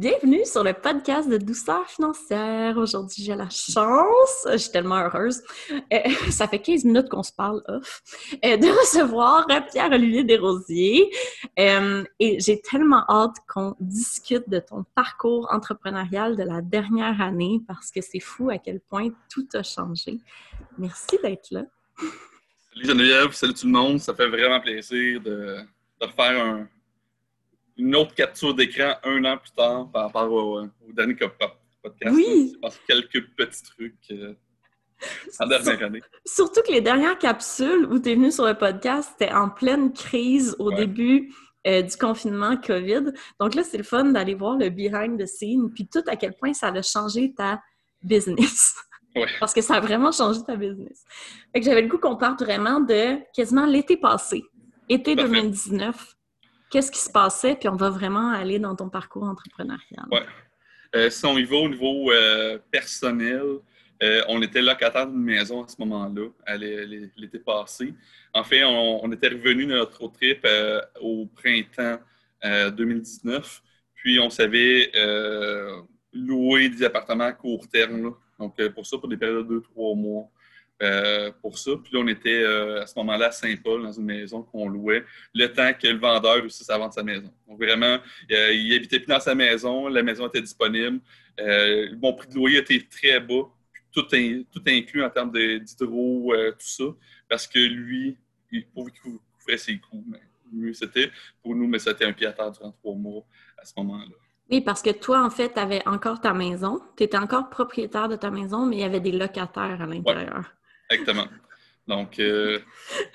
Bienvenue sur le podcast de douceur financière. Aujourd'hui, j'ai la chance, je suis tellement heureuse, euh, ça fait 15 minutes qu'on se parle off, euh, de recevoir Pierre-Olivier Desrosiers. Euh, et j'ai tellement hâte qu'on discute de ton parcours entrepreneurial de la dernière année parce que c'est fou à quel point tout a changé. Merci d'être là. Salut Geneviève, salut tout le monde. Ça fait vraiment plaisir de, de refaire un, une autre capture d'écran un an plus tard par rapport au, dernier podcast. Oui. Je quelques petits trucs euh, en dernière année. Surtout que les dernières capsules où tu es venu sur le podcast, c'était en pleine crise au début euh, du confinement COVID. Donc là, c'est le fun d'aller voir le behind the scene, puis tout à quel point ça a changé ta business. Ouais. Parce que ça a vraiment changé ta business. Fait que j'avais le goût qu'on parle vraiment de quasiment l'été passé, été 2019 qu'est-ce qui se passait, puis on va vraiment aller dans ton parcours entrepreneurial. Oui. Euh, si on y va au niveau euh, personnel, euh, on était locataire d'une maison à ce moment-là, l'été passé. En fait, on, était revenu de notre trip au printemps 2019, puis on savait louer des appartements à court terme. Donc, pour ça, pour des périodes de deux, trois mois. Euh, pour ça. Puis là, on était euh, à ce moment-là à Saint-Paul, dans une maison qu'on louait, le temps que le vendeur réussisse à vendre sa maison. Donc vraiment, euh, il habitait plus dans sa maison, la maison était disponible. mon prix de loyer était très bas, tout, tout inclus en termes d'hydro, tout ça, parce que lui, il pouvait couvrir ses coûts. Mais mieux c'était pour nous, mais c'était un pied à terre durant trois mois à ce moment-là. Oui, parce que toi, en fait, tu avais encore ta maison. Tu étais encore propriétaire de ta maison, mais il y avait des locataires à l'intérieur. Exactement. Donc, euh,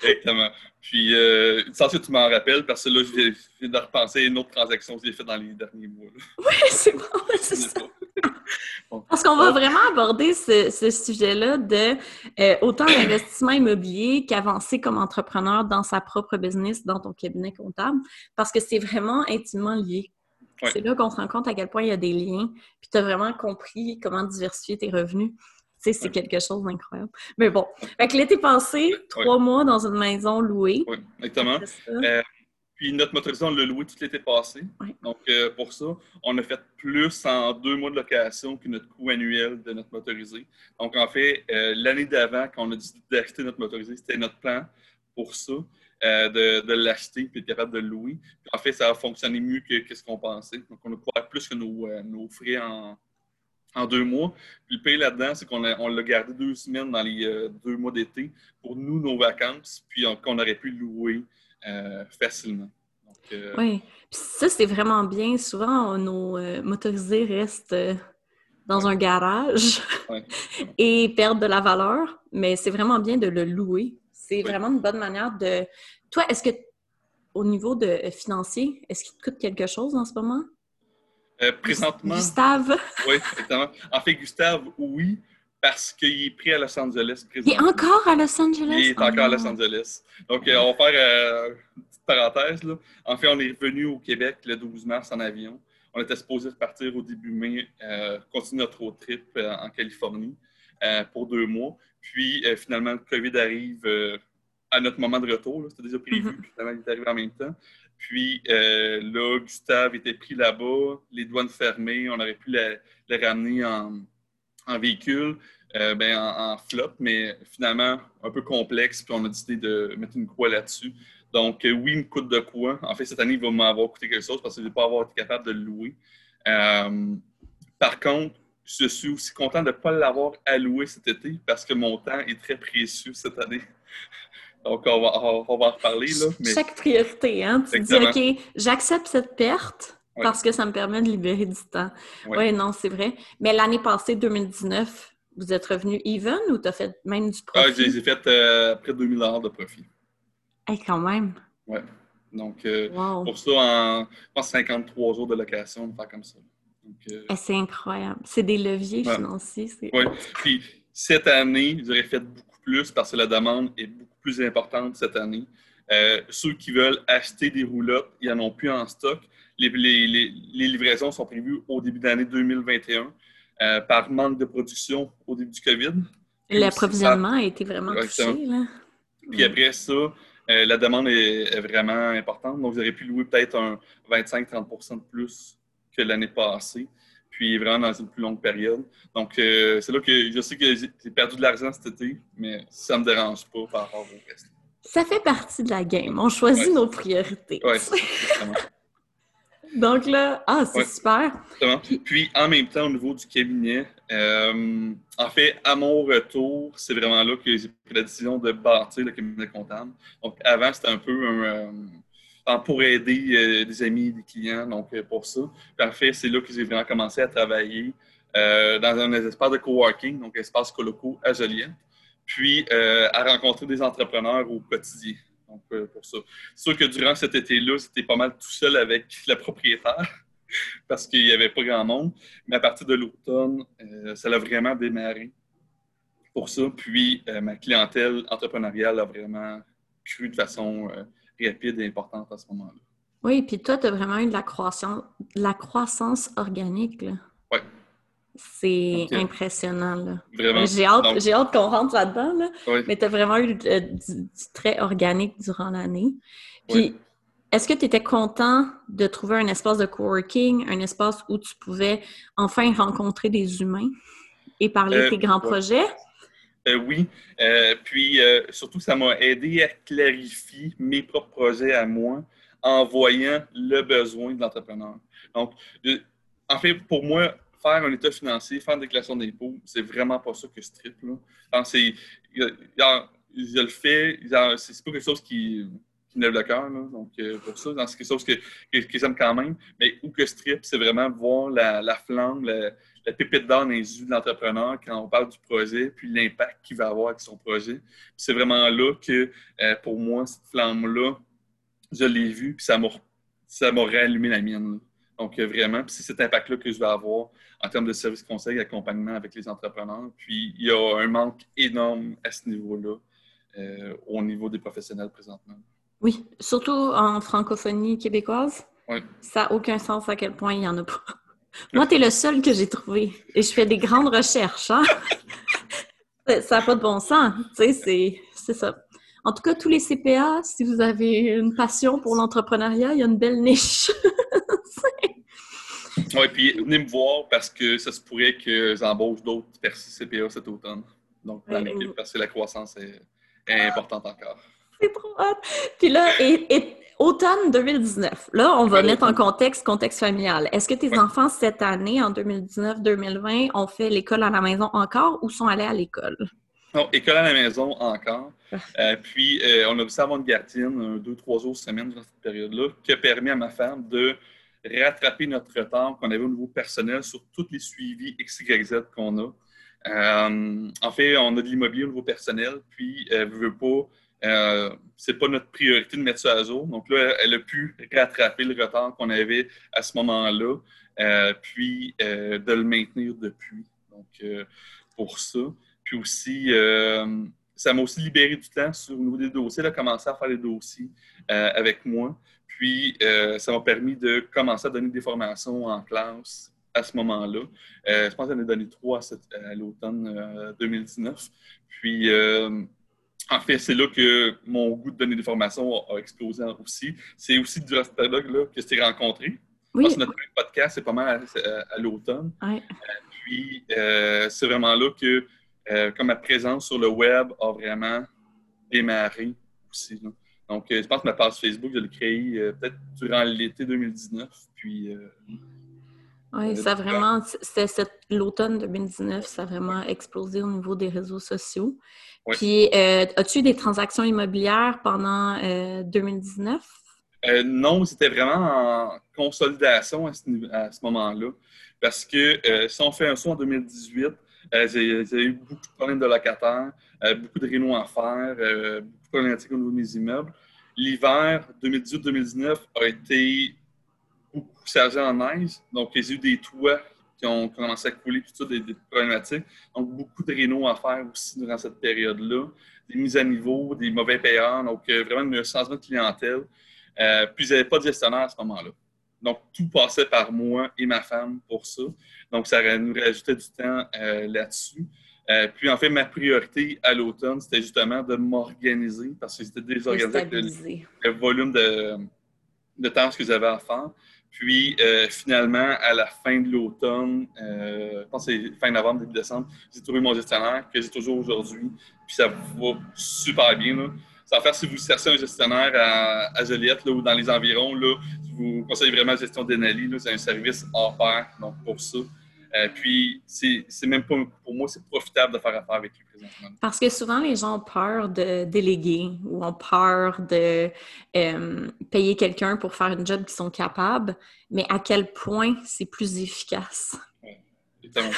exactement. Puis, euh, sans que tu m'en rappelles, parce que là, je viens, de repenser à une autre transaction que j'ai faite dans les derniers mois. Oui, c'est bon, c'est ça. Parce qu'on va vraiment aborder ce, sujet-là de euh, autant l'investissement immobilier qu'avancer comme entrepreneur dans sa propre business, dans ton cabinet comptable, parce que c'est vraiment intimement lié. C'est là qu'on se rend compte à quel point il y a des liens, puis tu as vraiment compris comment diversifier tes revenus c'est quelque chose d'incroyable. Mais bon, l'été passé, trois mois dans une maison louée. Oui, exactement. Euh, puis notre motorisé, on l'a loué tout l'été passé. Donc, euh, pour ça, on a fait plus en deux mois de location que notre coût annuel de notre motorisé. Donc, en fait, euh, l'année d'avant, quand on a décidé d'acheter notre motorisé, c'était notre plan pour ça, de, l'acheter puis être capable de le louer. Puis, en fait, ça a fonctionné mieux que, ce qu'on pensait. Donc, on a couvert plus que nos, nos frais en, en deux mois. Puis le pays là-dedans, c'est qu'on on l'a gardé deux semaines dans les euh, deux mois d'été pour nous, nos vacances, puis qu'on aurait pu louer euh, facilement. Euh, oui, puis ça, c'est vraiment bien. Souvent, nos motorisés restent dans un garage et perdent de la valeur, mais c'est vraiment bien de le louer. C'est vraiment une bonne manière de... Toi, est-ce que, au niveau de financier, est-ce qu'il te coûte quelque chose en ce moment? Euh, présentement. Gustave. oui, exactement. En fait, Gustave, oui, parce qu'il est pris à Los Angeles présentement. Il est encore à Los Angeles? Il est encore à Los ah. Angeles. Donc, euh, on va faire euh, une petite parenthèse. Là. En fait, on est revenu au Québec le 12 mars en avion. On était supposé repartir au début mai, continuer notre road trip en Californie pour deux mois. Puis, finalement, le COVID arrive à notre moment de retour. C'était déjà prévu, mm-hmm. finalement, il est arrivé en même temps. Puis euh, là, Gustave était pris là-bas, les douanes fermées, on aurait pu le ramener en, véhicule, euh, ben, en, flop, mais finalement un peu complexe, puis on a décidé de mettre une croix là-dessus. Donc, euh, oui, il me coûte de quoi. En fait, cette année, il va m'avoir coûté quelque chose parce que je ne vais pas avoir été capable de le louer. par contre, je suis aussi content de ne pas l'avoir alloué cet été parce que mon temps est très précieux cette année. Donc, on va, on va en reparler. Là, Chaque priorité, hein? Tu dis, OK, j'accepte cette perte parce que ça me permet de libérer du temps. Oui, ouais, non, c'est vrai. Mais l'année passée, 2019, vous êtes revenu even ou tu as fait même du profit? Ah, j'ai fait euh, près de 2000 de profit. Hey, quand même. Oui. Donc, euh, pour ça, en je pense 53 jours de location, on va faire comme ça. Euh, eh, c'est incroyable. C'est des leviers financiers. Oui. Puis, cette année, j'aurais fait beaucoup plus parce que la demande est beaucoup plus importante cette année. Euh, ceux qui veulent acheter des roulottes, ils n'en ont plus en stock. Les, livraisons sont prévues au début d'année 2021 euh, par manque de production au début du COVID. L'approvisionnement a été vraiment touché. Puis après ça, euh, la demande est, vraiment importante. Donc, vous auriez pu louer peut-être un 25-30 de plus que l'année passée, puis vraiment dans une plus longue période. Donc, c'est là que je sais que j'ai perdu de l'argent cet été, mais ça ne me dérange pas par rapport au reste. Ça fait partie de la game. On choisit nos priorités. Oui, Donc là, ah, c'est super. Puis, en même temps, au niveau du cabinet, euh, en fait, à mon retour, c'est vraiment là que j'ai pris la décision de bâtir le cabinet comptable. Donc, avant, c'était un peu un, euh, pour aider euh, des amis, des clients, donc pour ça. Puis, en fait, c'est là que j'ai vraiment commencé à travailler dans un espace de coworking, donc espace coloco à Joliette, puis à rencontrer des entrepreneurs au quotidien. Donc, euh, pour ça. C'est sûr que durant cet été-là, c'était pas mal tout seul avec la propriétaire parce qu'il n'y avait pas grand monde. Mais à partir de l'automne, euh, ça a vraiment démarré pour ça. Puis, euh, ma clientèle entrepreneuriale a vraiment cru de façon rapide et importante à ce moment-là. Oui, puis toi, tu as vraiment eu de la croissance, la croissance organique. Oui. C'est impressionnant. Vraiment. J'ai hâte, qu'on rentre là-dedans. Mais tu as vraiment eu du, très organique durant l'année. Puis, est-ce que tu étais content de trouver un espace de coworking, un espace où tu pouvais enfin rencontrer des humains et parler de euh, tes grands projets? Euh, oui. Euh, puis, surtout, ça m'a aidé à clarifier mes propres projets à moi en voyant le besoin de l'entrepreneur. Donc, en fait, pour moi, faire un état financier, faire une déclaration d'impôt, c'est vraiment pas ça que je tripe. C'est, je le fais, c'est pas quelque chose qui, qui lève le cœur. Donc, euh, pour ça, c'est quelque chose que, que, j'aime quand même. Mais où que je tripe, c'est vraiment voir la, la flamme, la, la pépite d'or dans les yeux de l'entrepreneur quand on parle du projet, puis l'impact qu'il va avoir avec son projet. c'est vraiment là que, euh, pour moi, cette flamme-là, je l'ai vue, puis ça m'a, ça m'a réallumé la mienne. Donc, euh, vraiment, c'est cet impact-là que je vais avoir en termes de services conseil, accompagnement avec les entrepreneurs. Puis, il y a un manque énorme à ce niveau-là, euh, au niveau des professionnels présentement. Oui, surtout en francophonie québécoise. Oui. Ça n'a aucun sens à quel point il n'y en a pas. Moi, tu es le seul que j'ai trouvé. Et je fais des grandes recherches. Hein? ça n'a pas de bon sens. Tu sais, c'est ça. En tout cas, tous les CPA, si vous avez une passion pour l'entrepreneuriat, il y a une belle niche. Oui, puis venez me voir parce que ça se pourrait que j'embauche d'autres CPA cet automne. Donc, dans l'équipe, parce que la croissance est, importante encore. C'est trop hot! Puis là, et, automne 2019, là, on va mettre en contexte, contexte familial. Est-ce que tes enfants, cette année, en 2019-2020, ont fait l'école à la maison encore ou sont allés à l'école? Non, école à la maison encore. Euh, puis, euh, on a vu avant une gardienne, deux, trois jours semaine dans cette période-là, qui a permis à ma femme de rattraper notre retard qu'on avait au niveau personnel sur tous les suivis XYZ qu'on a. Euh, en fait, on a de l'immobilier au niveau personnel, puis ne veut pas, euh, c'est pas notre priorité de mettre ça à jour. Donc là, elle a pu rattraper le retard qu'on avait à ce moment-là, euh, puis de le maintenir depuis. Donc, pour ça. Puis aussi, ça m'a aussi libéré du temps sur le niveau des dossiers. Elle a commencé à faire les dossiers avec moi. Puis, euh, ça m'a permis de commencer à donner des formations en classe à ce moment-là. Euh, je pense que j'en ai donné trois à, l'automne 2019. Euh, Puis, en fait, c'est là que mon goût de donner des formations a, explosé aussi. C'est aussi cette période-là que je t'ai rencontré. Oui. Parce que notre podcast, c'est pas mal à, l'automne. puis, c'est vraiment là que, comme ma présence sur le web a vraiment démarré aussi. Donc, euh, je pense que ma page Facebook, je l'ai créée euh, peut-être durant l'été 2019. Puis. Euh, oui, ça a vraiment. L'automne 2019, ça a vraiment explosé au niveau des réseaux sociaux. Puis, as-tu eu des transactions immobilières pendant 2019? non, c'était vraiment en consolidation à ce, moment-là. Parce que si on fait un saut en 2018, j'ai eu beaucoup de problèmes de locataires, beaucoup de rénaux à faire, problématique au niveau de mes immeubles. L'hiver 2018-2019 a été beaucoup chargé en neige. Donc, a eu des toits qui ont commencé à couler, tout ça, des, problématiques. Donc, beaucoup de rénaux à faire aussi durant cette période-là. Des mises à niveau, des mauvais payeurs. Donc, euh, vraiment un changement de clientèle. Euh, puis, il n'y avait pas de gestionnaire à ce moment-là. Donc, tout passait par moi et ma femme pour ça. Donc, ça nous rajoutait du temps euh, là-dessus. Puis, en fait, ma priorité à l'automne, c'était justement de m'organiser parce que c'était désorganisé avec le, volume de, de tâches que j'avais à faire. Puis finalement, à la fin de l'automne, je pense que c'est fin novembre, début décembre, j'ai trouvé mon gestionnaire que j'ai toujours aujourd'hui. Puis ça va super bien. Ça va faire si vous cherchez un gestionnaire à, Joliette ou dans les environs, je vous conseille vraiment la gestion d'Enali. C'est un service hors pair, donc pour ça. Euh, puis, c'est même pas, pour moi, c'est profitable de faire affaire avec lui présentement. Parce que souvent, les gens ont peur de déléguer ou ont peur de euh, payer quelqu'un pour faire un job qu'ils sont capables, mais à quel point c'est plus efficace? Oui, exactement.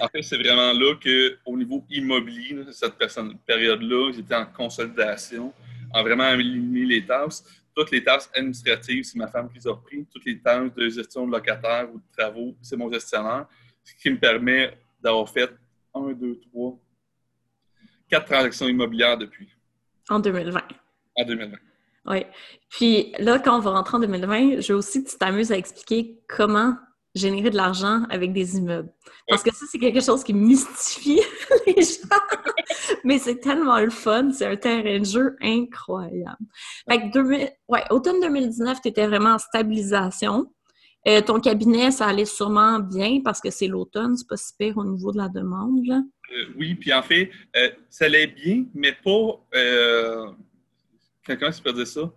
en fait, c'est vraiment là qu'au niveau immobilier, cette période-là, j'étais en consolidation, en vraiment aligné les tâches toutes les tâches administratives, c'est ma femme qui les a repris. Toutes les tâches de gestion de locataires ou de travaux, c'est mon gestionnaire. Ce qui me permet d'avoir fait un, deux, trois, quatre transactions immobilières depuis. En 2020. En 2020. Oui. Puis là, quand on va rentrer en 2020, je veux aussi que tu t'amuses à expliquer comment générer de l'argent avec des immeubles. Parce que ça, c'est quelque chose qui mystifie les gens. Mais c'est tellement le fun. C'est un terrain de jeu incroyable. Fait que ouais, automne 2019, tu étais vraiment en stabilisation. Euh, ton cabinet, ça allait sûrement bien parce que c'est l'automne, c'est pas si pire au niveau de la demande. Euh, oui, puis en fait, euh, ça allait bien, mais pas. Quelqu'un se peut dire ça?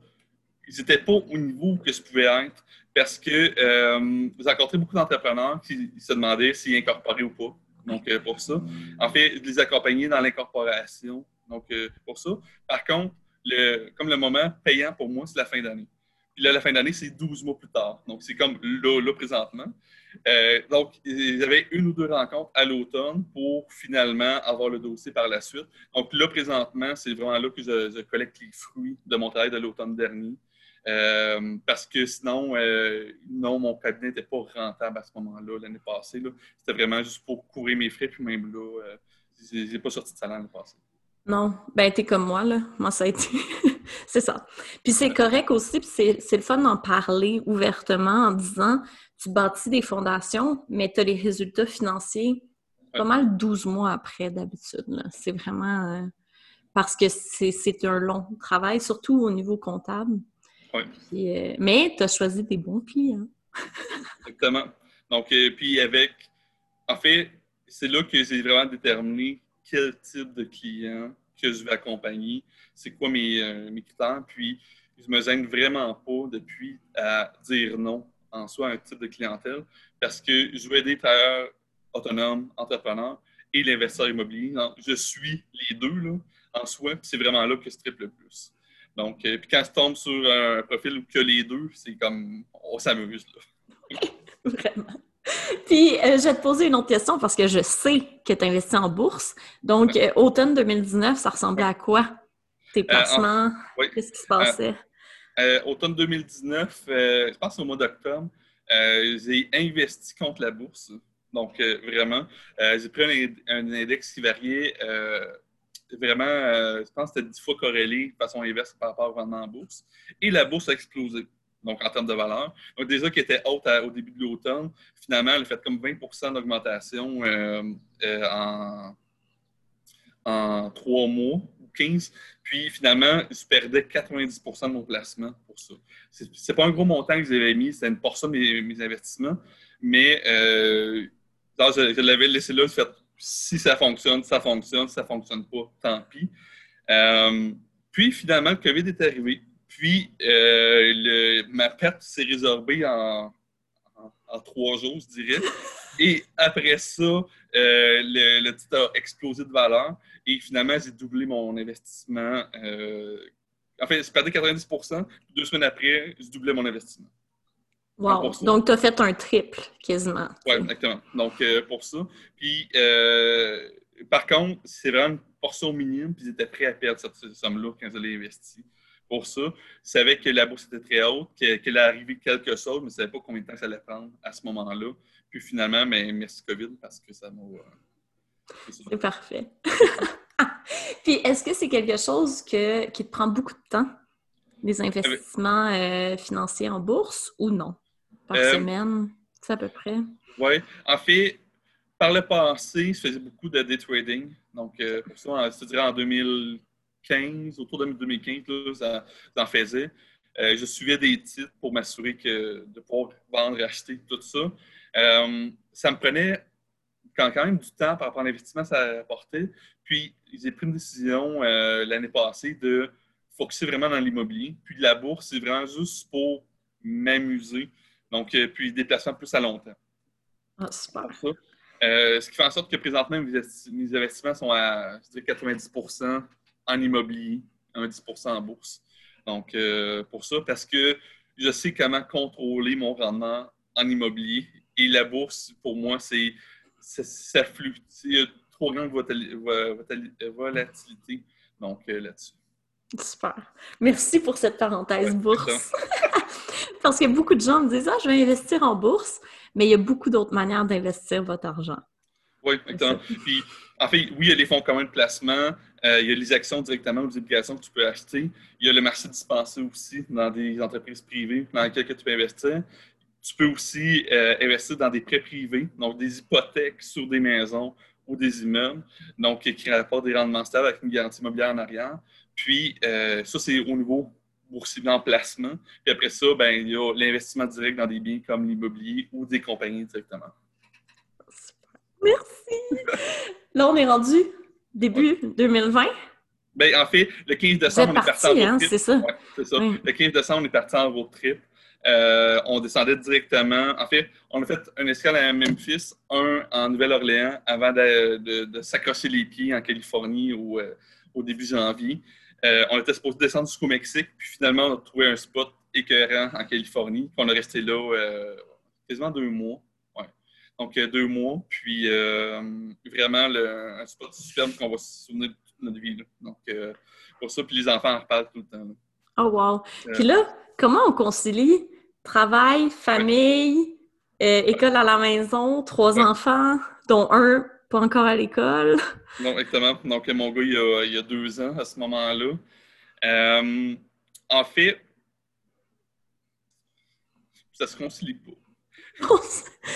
Ils n'étaient pas au niveau que je pouvais être parce que euh, vous rencontrez beaucoup d'entrepreneurs qui se demandaient s'ils incorporaient ou pas. Donc, euh, pour ça. En fait, de les accompagner dans l'incorporation. Donc, euh, pour ça. Par contre, le, comme le moment payant pour moi, c'est la fin d'année. Puis là, la fin d'année, c'est 12 mois plus tard. Donc, c'est comme là, là présentement. donc, il y avait une ou deux rencontres à l'automne pour finalement avoir le dossier par la suite. Donc, là, présentement, c'est vraiment là que je collecte les fruits de mon travail de l'automne dernier. Euh, parce que sinon, euh, non, mon cabinet n'était pas rentable à ce moment-là, l'année passée. C'était vraiment juste pour couvrir mes frais, puis même là, euh, j'ai pas sorti de salaire l'année passée. Non, ben t'es comme moi, là. Moi, ça a été... c'est ça. Puis c'est correct aussi, puis c'est le fun d'en parler ouvertement en disant, tu bâtis des fondations, mais tu as les résultats financiers pas mal 12 mois après d'habitude. C'est vraiment... parce que c'est un long travail, surtout au niveau comptable. Euh, mais tu as choisi des bons clients. Exactement. Donc, euh, puis avec. En fait, c'est là que j'ai vraiment déterminé quel type de client que je vais accompagner, c'est quoi mes, euh, mes, critères. Puis, je me gêne vraiment pas depuis à dire non en soi à un type de clientèle parce que je veux aider travailleurs autonomes, entrepreneurs et l'investisseur immobilier. je suis les deux là, en soi, puis c'est vraiment là que je triple le plus. Donc, euh, puis quand tu tombes sur un profil que les deux, c'est comme on s'amuse là. Vraiment. Puis, euh, je vais te poser une autre question parce que je sais que tu investis en bourse. Donc, euh, automne 2019, ça ressemblait à quoi? Tes placements? Qu'est-ce qui se passait? automne 2019, je pense au mois d'octobre, j'ai investi contre la bourse. Donc, vraiment, j'ai pris un, index qui variait vraiment, euh, je pense que c'était 10 fois corrélé de façon inverse par rapport au rendement en bourse. Et la bourse a explosé, donc en termes de valeur. Donc, déjà qui était haute au début de l'automne, finalement, elle a fait comme 20% d'augmentation euh, euh, en, en 3 mois ou 15. Puis finalement, je perdais 90% de mon placement pour ça. C'est pas un gros montant que j'avais mis, c'était une portion de mes, investissements, mais je, je l'avais laissé là, fait si ça fonctionne, ça fonctionne. Si ça ne fonctionne pas, tant pis. Euh, puis, finalement, le COVID est arrivé. Puis, euh, ma perte s'est résorbée en, trois jours, je dirais. Et après ça, euh, le, titre a explosé de valeur. Et finalement, j'ai doublé mon investissement. en fait, j'ai perdu 90% Deux semaines après, j'ai doublé mon investissement. Wow. Donc, tu as fait un triple quasiment. Oui, exactement. Donc, euh, pour ça. Puis, euh, par contre, c'est vraiment une portion minime, puis ils étaient prêts à perdre cette somme-là quand ils avaient investi. Pour ça, ils savaient que la bourse était très haute, qu'elle allait arriver quelque chose, mais ils ne savaient pas combien de temps ça allait prendre à ce moment-là. Puis finalement, mais merci COVID parce que ça m'a. Euh, c'est parfait. puis, est-ce que c'est quelque chose que, qui te prend beaucoup de temps, les investissements financiers en bourse, ou non? Par euh, semaine? C'est à peu près? Oui. En fait, par le passé, je faisais beaucoup de day trading. Donc, euh, pour ça, je te dirais en 2015, autour de 2015, là, ça, j'en faisais. je suivais des titres pour m'assurer que de pouvoir vendre, acheter, tout ça. ça me prenait quand, quand même du temps par rapport à l'investissement que ça apportait. Puis, j'ai pris une décision l'année passée de focuser vraiment dans l'immobilier. Puis, la bourse, c'est vraiment juste pour m'amuser. Donc, puis, déplacement plus à long terme. Ah, super. Euh, ce qui fait en sorte que présentement, mes, investissements sont à je dirais 90% en immobilier, 10% en bourse. Donc, euh, pour ça, parce que je sais comment contrôler mon rendement en immobilier. Et la bourse, pour moi, c'est ça flue. Il y a trop grande volatilité. Donc, euh, là-dessus. Super. Merci pour cette parenthèse bourse. Parce que beaucoup de gens me disent Ah, je vais investir en bourse mais il y a beaucoup d'autres manières d'investir votre argent. Oui, exactement. Puis, en fait, oui, il y a des fonds communs de placement, euh, il y a les actions directement ou les obligations que tu peux acheter. Il y a le marché dispensé aussi dans des entreprises privées dans lesquelles tu peux investir. Tu peux aussi euh, investir dans des prêts privés, donc des hypothèques sur des maisons ou des immeubles, donc qui rapportent des rendements stables avec une garantie immobilière en arrière. Puis, euh, ça, c'est au niveau boursier en placement. Puis après ça, ben, il y a l'investissement direct dans des biens comme l'immobilier ou des compagnies directement. Merci! Là, on est rendu début 2020. Ben, en fait, le 15 décembre, on est parti en road hein, trip. c'est ça. c'est ça. Le 15 décembre, on est parti en road trip. Euh, on descendait directement. En fait, on a fait un escale à Memphis, un en Nouvelle-Orléans, avant de, de, s'accrocher les pieds en Californie au, euh, au début janvier. Euh, on était supposé descendre jusqu'au Mexique, puis finalement, on a trouvé un spot écœurant en Californie. Puis on est resté là euh, quasiment deux mois. Donc, euh, deux mois, puis vraiment un spot superbe qu'on va se souvenir de toute notre vie. Donc, pour ça, puis les enfants en reparlent tout le temps. Oh, wow! puis là, comment on concilie travail, famille, école à la maison, trois enfants, dont un pas encore à l'école. Non, exactement. Donc, mon gars, il y a, deux ans à ce moment-là. Euh, en fait, ça se concilie pas.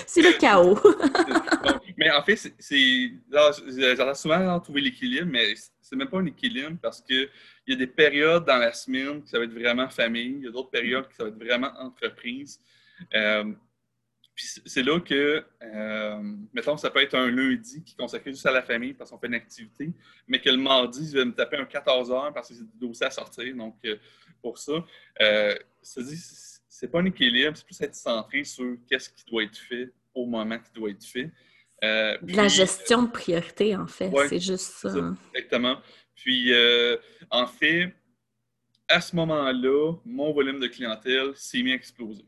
c'est le chaos. mais en fait, c'est. J'entends souvent trouver l'équilibre, mais c'est même pas un équilibre parce qu'il y a des périodes dans la semaine qui ça va être vraiment famille, il y a d'autres périodes qui ça va être vraiment entreprise. Euh, c'est là que, euh, mettons, ça peut être un lundi qui est consacré juste à la famille parce qu'on fait une activité, mais que le mardi, je vais me taper un 14 heures parce que c'est des dossiers à sortir. Donc, euh, pour ça, euh, c'est pas un équilibre, c'est plus être centré sur qu'est-ce qui doit être fait au moment qui doit être fait. Euh, la gestion de priorité, en fait, c'est juste ça. Exactement. Puis, en fait, à ce moment-là, mon volume de clientèle s'est mis à exploser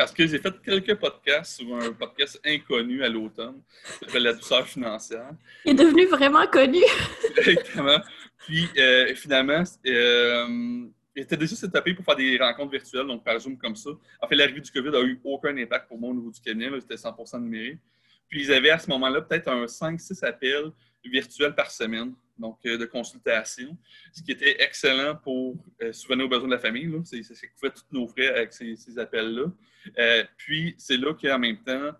parce que j'ai fait quelques podcasts sur un podcast inconnu à l'automne, qui s'appelle La douceur financière. Il est devenu vraiment connu. Exactement. Puis euh, finalement, euh, il était déjà tapé pour faire des rencontres virtuelles, donc par Zoom comme ça. En fait, l'arrivée du COVID n'a eu aucun impact pour moi au niveau du cabinet, c'était 100% numérique. Puis ils avaient à ce moment-là peut-être un 5-6 appels virtuels par semaine donc euh, de consultation, ce qui était excellent pour euh, souvenir aux besoins de la famille. C'est ce qui fait tous nos frais avec ces, appels-là. Euh, puis, c'est là qu'en même temps,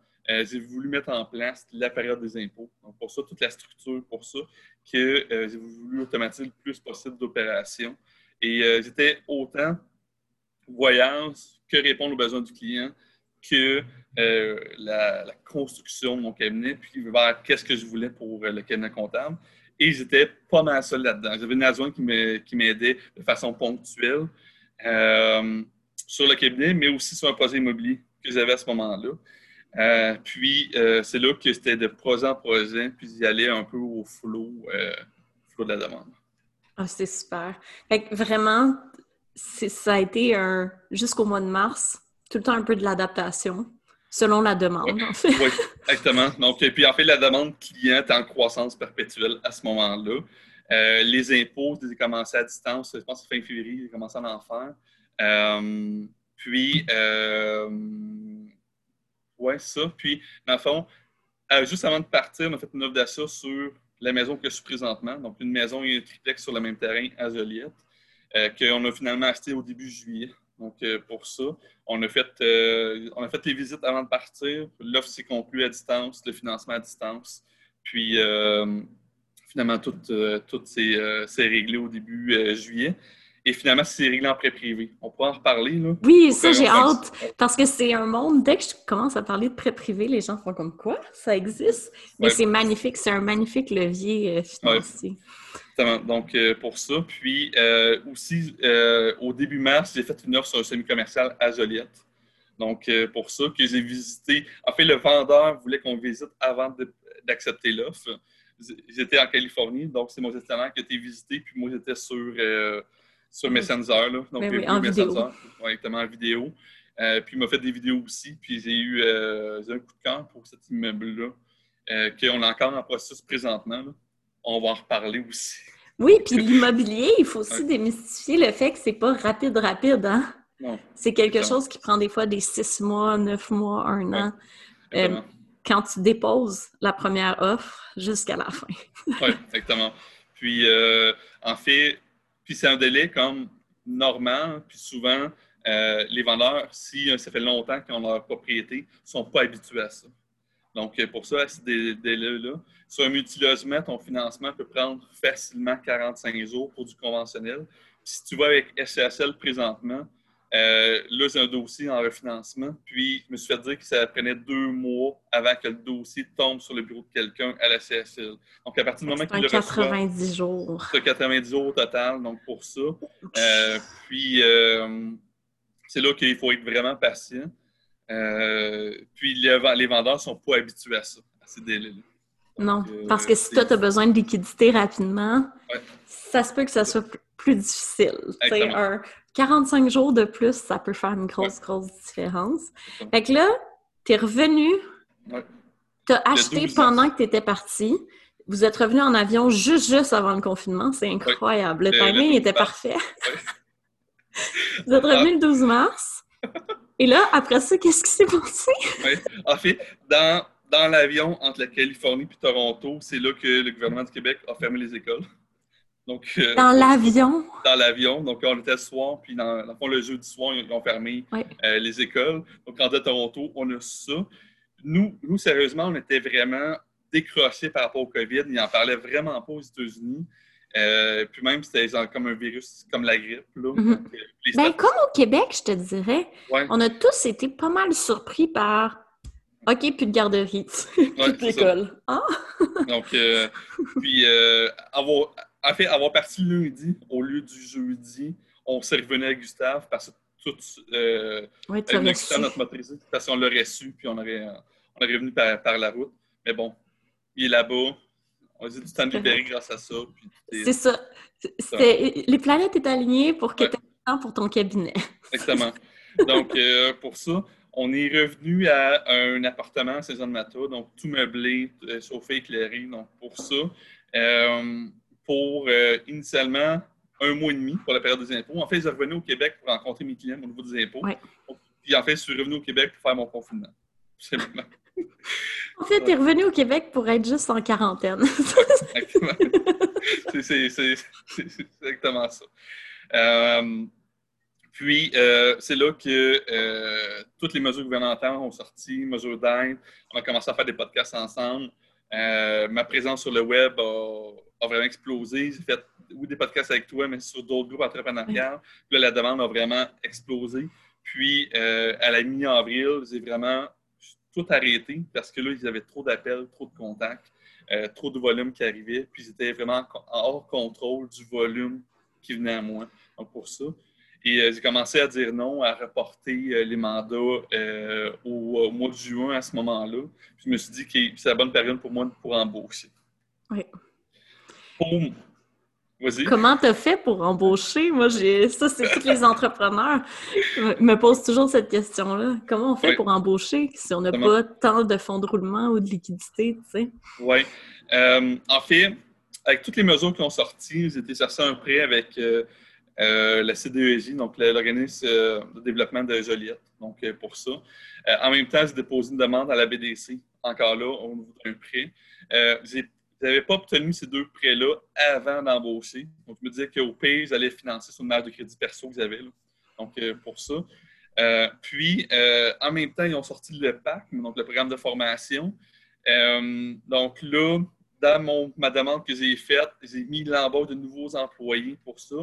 j'ai voulu mettre en place la période des impôts. Donc, pour ça, toute la structure, pour ça, que j'ai voulu automatiser le plus possible d'opérations. Et j'étais autant voyage que répondre aux besoins du client que la, la, construction de mon cabinet, puis vers qu'est-ce que je voulais pour le cabinet comptable. Et j'étais pas mal seul là-dedans. J'avais une adjointe qui m'aidait de façon ponctuelle euh, sur le cabinet, mais aussi sur un projet immobilier que j'avais à ce moment-là. Euh, puis, euh, c'est là que c'était de projet en projet, puis j'y allais un peu au flot de la demande. Ah, c'est super. Fait que vraiment, ça a été un, jusqu'au mois de mars, tout le temps un peu de l'adaptation selon la demande, en fait. Oui, exactement. Donc, et puis en fait, la demande client est en croissance perpétuelle à ce moment-là. Euh, les impôts, ils ont commencé à distance, je pense fin février, ils ont commencé à en faire. Euh, puis, euh, ouais, ça. Puis, dans le fond, juste avant de partir, on a fait une offre d'achat sur la maison que je suis présentement. Donc, une maison et un triplex sur le même terrain à Joliette, qu'on a finalement acheté au début juillet. Donc, euh, pour ça, on a, fait, euh, on a fait les visites avant de partir. L'offre s'est conclue à distance, le financement à distance. Puis, euh, finalement, tout, tout s'est réglé au début juillet. Et finalement, c'est réglé en prêt privé. On pourra en reparler. Là. Oui, ça, j'ai hâte. Parce que c'est un monde, dès que je commence à parler de prêt privé, les gens font comme quoi? Ça existe? Mais c'est magnifique. C'est un magnifique levier financier. Donc, euh, pour ça. Puis, euh, aussi, au début mars, j'ai fait une offre sur un semi-commercial à Joliette. Donc, pour ça, que j'ai visité. En fait, le vendeur voulait qu'on visite avant d'accepter l'offre. J'étais en Californie, donc c'est mon gestionnaire qui a été visité, puis moi, j'étais sur sur Messenger, là. Donc, oui, en vidéo. Oui, exactement, en vidéo. Euh, puis il m'a fait des vidéos aussi. Puis j'ai eu euh, un coup de cœur pour cet immeuble-là, euh, qu'on est encore en processus présentement. On va en reparler aussi. Oui, puis l'immobilier, il faut aussi démystifier le fait que c'est pas rapide, rapide, hein? C'est quelque chose qui prend des fois des six mois, neuf mois, un an. quand tu déposes la première offre jusqu'à la fin. oui, exactement. Puis, en fait, puis c'est un délai comme normal, puis souvent, euh, les vendeurs, si euh, ça fait longtemps qu'ils ont leur propriété, ne sont pas habitués à ça. Donc, euh, pour ça, c'est des délais-là. Sur un multilogement, ton financement peut prendre facilement 45 jours pour du conventionnel. Puis si tu vas avec SCSL présentement, euh, là, j'ai un dossier en refinancement, puis je me suis fait dire que ça prenait deux mois avant que le dossier tombe sur le bureau de quelqu'un à la CSL. Donc, à partir du moment qu'il le 90 jours. C'est 90 jours au total, donc pour ça. Euh, puis, euh, c'est là qu'il faut être vraiment patient. Puis, les, vendeurs ne sont pas habitués à ça, à ces délais-là. Non, parce que si toi, tu as besoin de liquidité rapidement, ça se peut que ça soit plus difficile. Un 45 jours de plus, ça peut faire une grosse, grosse différence. Fait que là, tu es revenu, tu as acheté pendant que tu étais parti. Vous êtes revenu en avion juste, juste avant le confinement. C'est incroyable. Le timing était parfait. Vous êtes revenu le 12 mars. Et là, après ça, qu'est-ce qui s'est passé? En fait, dans, dans l'avion entre la Californie et Toronto, c'est là que le gouvernement du Québec a fermé les écoles. Euh, dans l'avion? Dans l'avion. Donc, on était le soir, puis dans, le fond, le jeudi soir, ils ont fermé euh, les écoles. Donc, quand on était à Toronto, on a ça. Nous, nous, sérieusement, on était vraiment décrochés par rapport au COVID. Ils n'en parlaient vraiment pas aux États-Unis. Euh, puis même, c'était comme un virus, comme la grippe. Là. Mm-hmm. ben, comme au Québec, je te dirais. On a tous été pas mal surpris par OK, plus de garderie, plus d'école. Ah! Donc, puis avoir, en fait, avoir parti lundi au lieu du jeudi, on s'est revenu à Gustave parce que tout euh, oui, notre motrice, parce qu'on l'aurait su, puis on aurait, on aurait venu par, par, la route. Mais bon, il est là-bas. On a du temps de libérer grâce à ça. C'est ça. Les planètes étaient alignées pour que tu aies temps pour ton cabinet. Exactement. Donc, euh, pour ça, on est revenu à un appartement à Saison-de-Mata, donc tout meublé, euh, chauffé, éclairé. Donc, pour ça, euh, pour euh, initialement un mois et demi pour la période des impôts. En fait, je revenais au Québec pour rencontrer mes clients au niveau des impôts. Puis en fait, je suis revenu au Québec pour faire mon confinement. En fait, tu es revenu au Québec pour être juste en quarantaine. c'est exactement ça. Euh, puis, euh, c'est là que toutes les mesures gouvernementales ont sorti, mesures d'aide. On a commencé à faire des podcasts ensemble. ma présence sur le web a, a vraiment explosé. J'ai fait oui, des podcasts avec toi, mais sur d'autres groupes entrepreneuriales. Puis là, la demande a vraiment explosé. Puis, euh, à la mi-avril, j'ai vraiment tout arrêté parce que là, ils avaient trop d'appels, trop de contacts, euh, trop de volume qui arrivait. Puis, j'étais vraiment en hors contrôle du volume qui venait à moi. Donc, pour ça. Et euh, j'ai commencé à dire non, à reporter les mandats au, mois de juin à ce moment-là. Puis je me suis dit que c'est la bonne période pour moi pour embaucher. Oui. Comment tu as fait pour embaucher? Moi, j'ai ça, c'est tous les entrepreneurs me posent toujours cette question-là. Comment on fait pour embaucher si on n'a pas tant de fonds de roulement ou de liquidité, tu sais? Oui. Euh, en fait, avec toutes les mesures qui ont sorti, j'ai été chercher un prêt avec euh, euh, la CDEJ, donc l'organisme de développement de Joliette, donc pour ça. en même temps, j'ai déposé une demande à la BDC, encore là, au niveau d'un prêt. j'ai n'avais pas obtenu ces deux prêts-là avant d'embaucher. Donc, je me disais qu'au pays, j'allais financer sur une marge de crédit perso que j'avais. Donc, euh, pour ça. Euh, puis, euh, en même temps, ils ont sorti le PAC, donc le programme de formation. donc là, dans mon, ma demande que j'ai faite, j'ai mis l'embauche de nouveaux employés pour ça.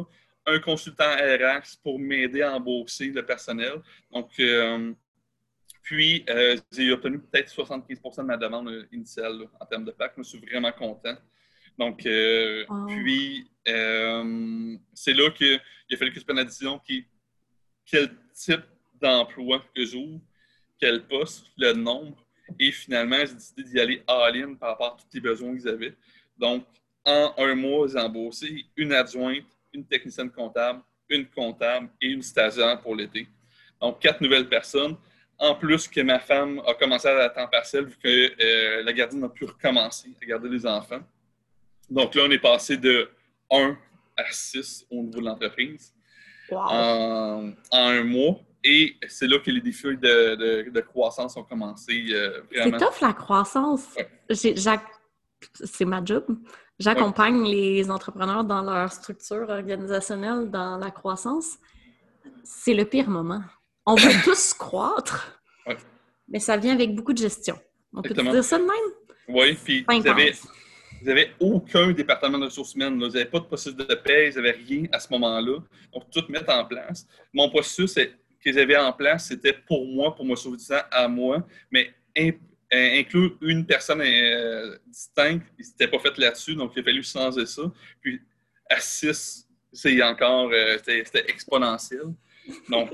un consultant RH pour m'aider à embaucher le personnel. Donc, puis, euh, j'ai obtenu peut-être 75% de ma demande initiale en termes de PAC. Je suis vraiment content. Donc, puis, c'est là qu'il a fallu que je prenne la décision qui, quel type d'emploi que j'ouvre, quel poste, le nombre. Et finalement, j'ai décidé d'y aller all-in par rapport à tous les besoins qu'ils avaient. Donc, en un mois, j'ai embauché une adjointe, une technicienne comptable, une comptable et une stagiaire pour l'été. Donc, quatre nouvelles personnes. En plus que ma femme a commencé à temps partiel vu que euh, la gardienne a pu recommencer à garder les enfants. Donc là, on est passé de 1 à 6 au niveau de l'entreprise en, un mois. Et c'est là que les défis de, croissance ont commencé euh, C'est tough la croissance. C'est ma job. J'accompagne les entrepreneurs dans leur structure organisationnelle, dans la croissance. C'est le pire moment. On veut tous croître, mais ça vient avec beaucoup de gestion. On peut dire ça de même? Oui, puis vous avez, aucun département de ressources humaines. Vous n'avez pas de processus de paie, vous n'avez rien à ce moment-là. Donc, tout mettre en place. Mon processus que j'avais en place, c'était pour moi, pour me temps à moi, mais euh, inclure une personne euh, distincte, s'était pas fait là-dessus, donc il a fallu changer ça. Puis à 6, c'est encore, euh, c'était exponentiel. Donc,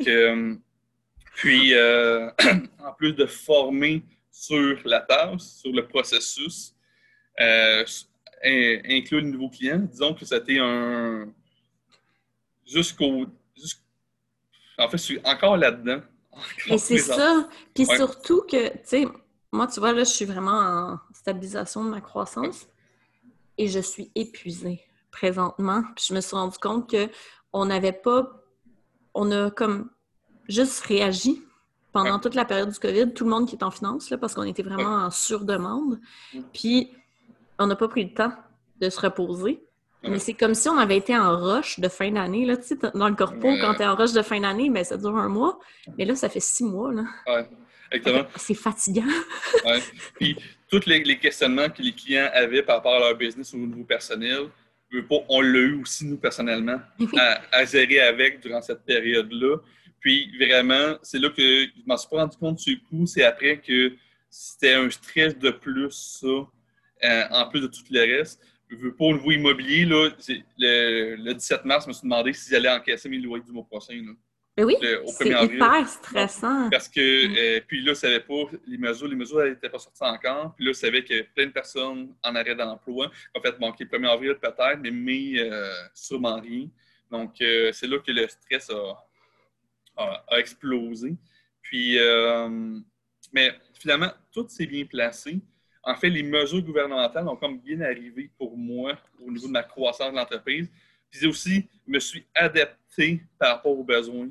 puis en plus de former sur la tâche, sur le processus, inclure de nouveaux clients, disons que c'était un. Jusqu'au. en fait, je suis encore là-dedans. Et c'est ça. Puis surtout que, tu sais, moi, tu vois, là, je suis vraiment en stabilisation de ma croissance et je suis épuisée présentement. Puis je me suis rendu compte qu'on n'avait pas. On a comme juste réagi pendant toute la période du COVID, tout le monde qui est en finance, là, parce qu'on était vraiment en surdemande. Puis on n'a pas pris le temps de se reposer. Mais c'est comme si on avait été en rush de fin d'année. Tu sais, dans le corpo, quand tu es en rush de fin d'année, mais ben, ça dure un mois. Mais là, ça fait six mois. Là. C'est fatigant. ouais. Puis, tous les, questionnements que les clients avaient par rapport à leur business au niveau personnel, on l'a eu aussi, nous, personnellement, à, gérer avec durant cette période-là. Puis, vraiment, c'est là que je m'en suis pas rendu compte du coup. C'est après que c'était un stress de plus, ça, euh, en plus de tout le reste. Pour le niveau immobilier, là, le, le, 17 mars, je me suis demandé si j'allais encaisser mes loyers du mois prochain. Là. Mais oui, c'est hyper stressant. Parce que, mm. euh, puis là, je savais pas, les mesures, les mesures n'étaient pas sorties encore. Puis là, je savais qu'il y avait plein de personnes en arrêt d'emploi. En fait, bon, le 1er avril peut-être, mais mai, euh, sûrement rien. Donc, euh, c'est là que le stress a, a, explosé. Puis, mais finalement, tout s'est bien placé. En fait, les mesures gouvernementales ont comme bien arrivé pour moi au niveau de ma croissance de l'entreprise. Puis aussi, je me suis adapté par rapport aux besoins,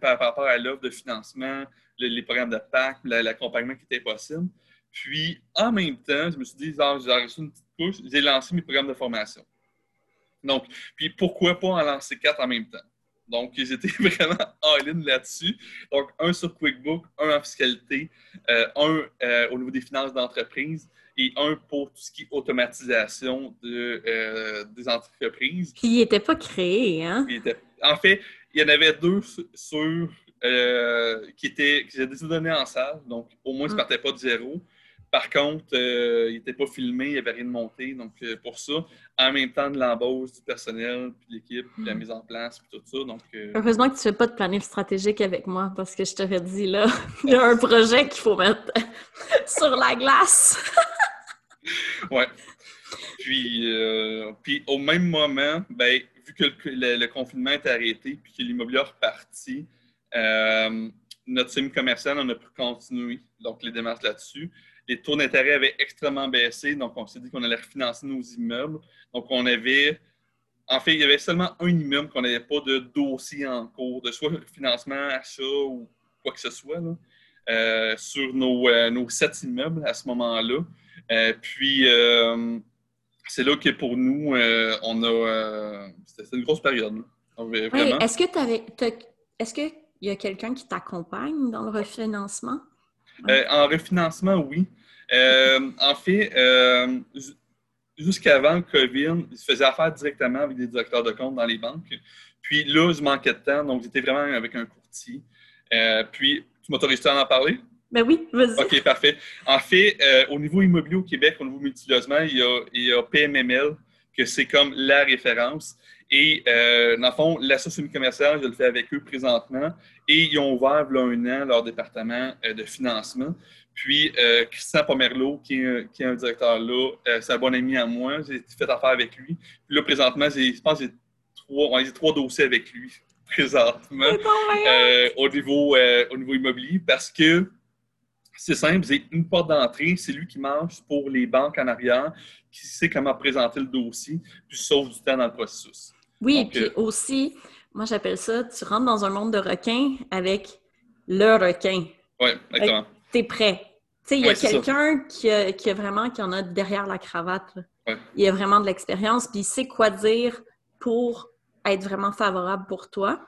par, rapport à l'offre de financement, les programmes de PAC, l'accompagnement qui était possible. Puis, en même temps, je me suis dit, j'ai reçu une petite couche, j'ai lancé mes programmes de formation. Donc, puis pourquoi pas en lancer quatre en même temps? Donc, j'étais vraiment all-in là-dessus. Donc, un sur QuickBook, un en fiscalité, euh, un euh, au niveau des finances d'entreprise et un pour tout ce qui est automatisation de, euh, des entreprises. Qui n'était pas créé, hein? en fait, il y en avait deux sur qui étaient qui étaient donnés en salle, donc au moins, ça ne mm. partait pas de zéro. Par contre, euh, il n'était pas filmé, il n'y avait rien de monté. Donc, pour ça, en même temps de l'embauche du personnel, puis l'équipe, puis la mm. mise en place, puis tout ça. Donc, Heureusement que tu ne fais pas de planning stratégique avec moi, parce que je t'avais dit, là, il y a un projet qu'il faut mettre sur la glace. ouais. Puis, euh, puis au même moment, ben, vu que le, confinement est arrêté puis que l'immobilier est reparti, euh, notre team commercial on a pu continuer donc les démarches là-dessus. Les taux d'intérêt avaient extrêmement baissé, donc on s'est dit qu'on allait refinancer nos immeubles. Donc on avait, en fait, il y avait seulement un immeuble qu'on n'avait pas de dossier en cours, de soit financement, achat ou quoi que ce soit, euh, sur nos, nos sept immeubles à ce moment-là. Euh, puis, euh, c'est là que pour nous, euh, on a. C'était une grosse période. Est-ce que tu avais. Est-ce qu'il y a quelqu'un qui t'accompagne dans le refinancement? En refinancement, oui. en fait, jusqu'avant le COVID, ils se faisaient affaire directement avec des directeurs de compte dans les banques. Puis là, je manquais de temps, donc j'étais vraiment avec un courtier. Euh, puis, tu m'autorises à en parler? Ben oui, vas-y. OK, parfait. En fait, euh, au niveau immobilier au Québec, au niveau multilogement, il y a, il y a PMML, que c'est comme la référence. Et euh, dans le fond, l'association commerciale, je le fais avec eux présentement. Et ils ont ouvert, il y a un an, leur département euh, de financement. Puis, euh, Christian Pomerleau, qui est, qui est un directeur là, euh, c'est un bon ami à moi. J'ai fait affaire avec lui. Puis là, présentement, je pense que j'ai trois, trois dossiers avec lui, présentement, au, niveau, au niveau immobilier, parce que c'est simple, c'est une porte d'entrée, c'est lui qui marche pour les banques en arrière, qui sait comment présenter le dossier, puis sauve du temps dans le processus. Oui, puis aussi, moi j'appelle ça, tu rentres dans un monde de requins avec le requin. Oui, exactement. Tu es prêt. Tu sais, il y a quelqu'un qui, qui, a vraiment, qui en a derrière la cravate. Ouais. Il a vraiment de l'expérience, puis il sait quoi dire pour être vraiment favorable pour toi.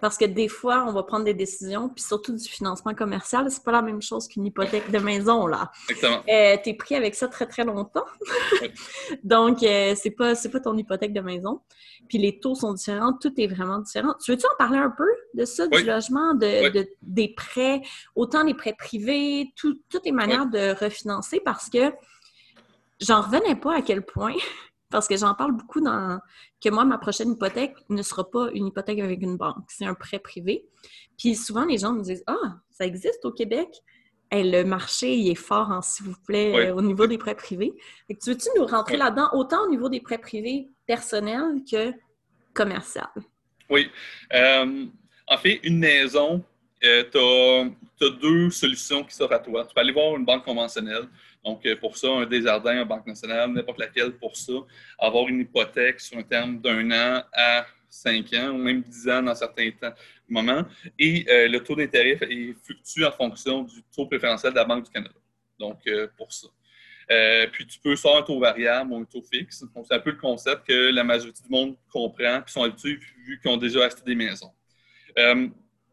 Parce que des fois, on va prendre des décisions, puis surtout du financement commercial, c'est pas la même chose qu'une hypothèque de maison, là. Exactement. Euh, tu es pris avec ça très, très longtemps. Donc, euh, c'est pas, pas ton hypothèque de maison. Puis les taux sont différents, tout est vraiment différent. Tu veux-tu en parler un peu de ça, Oui. du logement, de, Oui. de- des prêts, autant les prêts privés, tout- toutes les manières de refinancer, parce que j'en revenais pas à quel point, parce que j'en parle beaucoup dans que moi, ma prochaine hypothèque ne sera pas une hypothèque avec une banque, c'est un prêt privé. Puis souvent, les gens me disent Ah, ça existe au Québec? Hey, le marché, il est fort, hein, s'il vous plaît, Oui. euh, au niveau des prêts privés. Fait que tu veux-tu nous rentrer Oui. là-dedans, autant au niveau des prêts privés personnels que commercial? Oui. Euh, en fait, une maison, euh, tu as, deux solutions qui s'offrent à toi. Tu peux aller voir une banque conventionnelle. Donc, euh, pour ça, un Desjardins, une banque nationale, n'importe laquelle pour ça. Avoir une hypothèque sur un terme d'un an à cinq ans, ou même dix ans dans certains moments. Et euh, le taux d'intérêt fluctue en fonction du taux préférentiel de la Banque du Canada. Donc, euh, pour ça. Puis tu peux soit un taux variable ou un taux fixe. Donc, c'est un peu le concept que la majorité du monde comprend puis sont habitués vu qu'ils ont déjà acheté des maisons.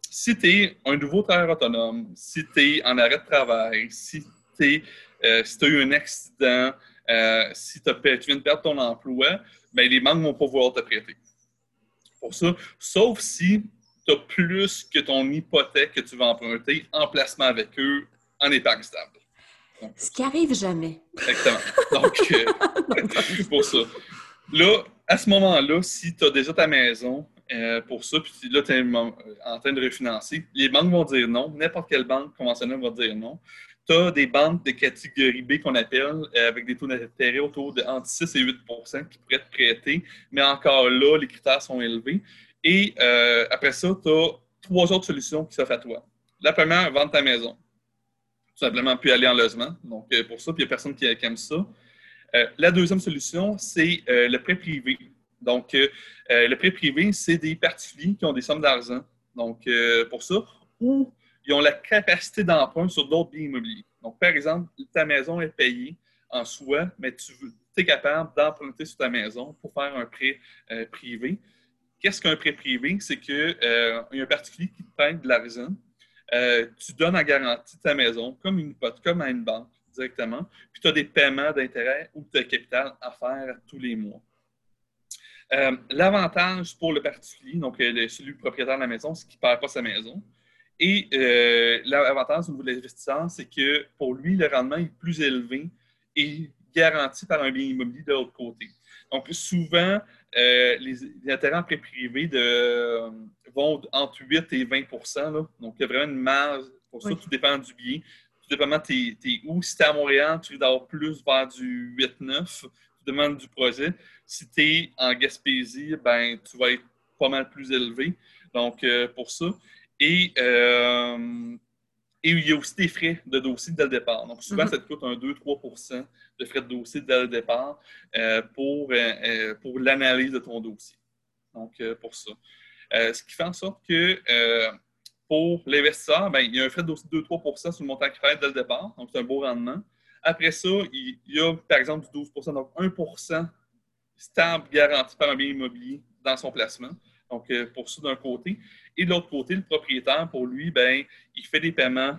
Si tu es un nouveau travailleur autonome, si tu es en arrêt de travail, si tu euh, si as eu un accident, euh, si tu viens de perdre ton emploi, ben, les banques ne vont pas vouloir te prêter. Pour ça, sauf si tu as plus que ton hypothèque que tu vas emprunter en placement avec eux en épargne stable. Donc, Ce qui arrive jamais. Exactement. Donc, euh, pour ça. Là, à ce moment-là, si tu as déjà ta maison euh, pour ça, puis là, tu es en train de refinancer, les banques vont dire non. N'importe quelle banque conventionnelle va dire non. Tu as des banques de catégorie B qu'on appelle, euh, avec des taux d'intérêt autour de entre 6 et 8% qui pourraient te prêter, mais encore là, les critères sont élevés. Et euh, après ça, tu as trois autres solutions qui s'offrent à toi. La première, vendre ta maison tout simplement puis aller en logement. Donc, euh, pour ça, puis il n'y a personne qui, qui aime ça. La deuxième solution, c'est le prêt privé. Donc, le prêt privé, c'est des particuliers qui ont des sommes d'argent. Donc, pour ça, ou ils ont la capacité d'emprunt sur d'autres biens immobiliers. Donc, par exemple, ta maison est payée en soi, mais tu es capable d'emprunter sur ta maison pour faire un prêt euh, privé. Qu'est-ce qu'un prêt privé? C'est qu'il euh, y a un particulier qui te prête de l'argent euh, tu donnes en garantie ta maison comme une hypothèque, comme à une banque directement, puis tu as des paiements d'intérêt ou de capital à faire tous les mois. L'avantage pour le particulier, donc celui propriétaire de la maison, c'est qu'il ne perd pas sa maison. Et euh, l'avantage au niveau de l'investisseur, c'est que pour lui, le rendement est plus élevé et garanti par un bien immobilier de l'autre côté. Donc, souvent, euh, les, les, intérêts en prêt privé de, euh, vont entre 8 et 20 là. Donc, il y a vraiment une marge. Pour ça, Oui. tout dépend du bien. Tout dépend t'es où. Si tu es à Montréal, tu risques d'avoir plus vers du 8-9. Tout dépend du projet. Si tu es en Gaspésie, ben, tu vas être pas mal plus élevé. Donc, euh, pour ça. Et, euh, et il y a aussi des frais de dossier dès le départ. Donc, souvent, Mhm. ça te coûte un 2-3% de frais de dossier dès le départ euh, pour, euh, pour l'analyse de ton dossier. Donc, pour ça. Ce qui fait en sorte que pour l'investisseur, ben, il y a un frais de dossier de 2-3 sur le montant qu'il fait dès le départ. Donc, c'est un beau rendement. Après ça, il, y a, par exemple, du 12% donc 1% stable garanti par un bien immobilier dans son placement. Donc, pour ça, d'un côté. Et de l'autre côté, le propriétaire, pour lui, ben, il fait des paiements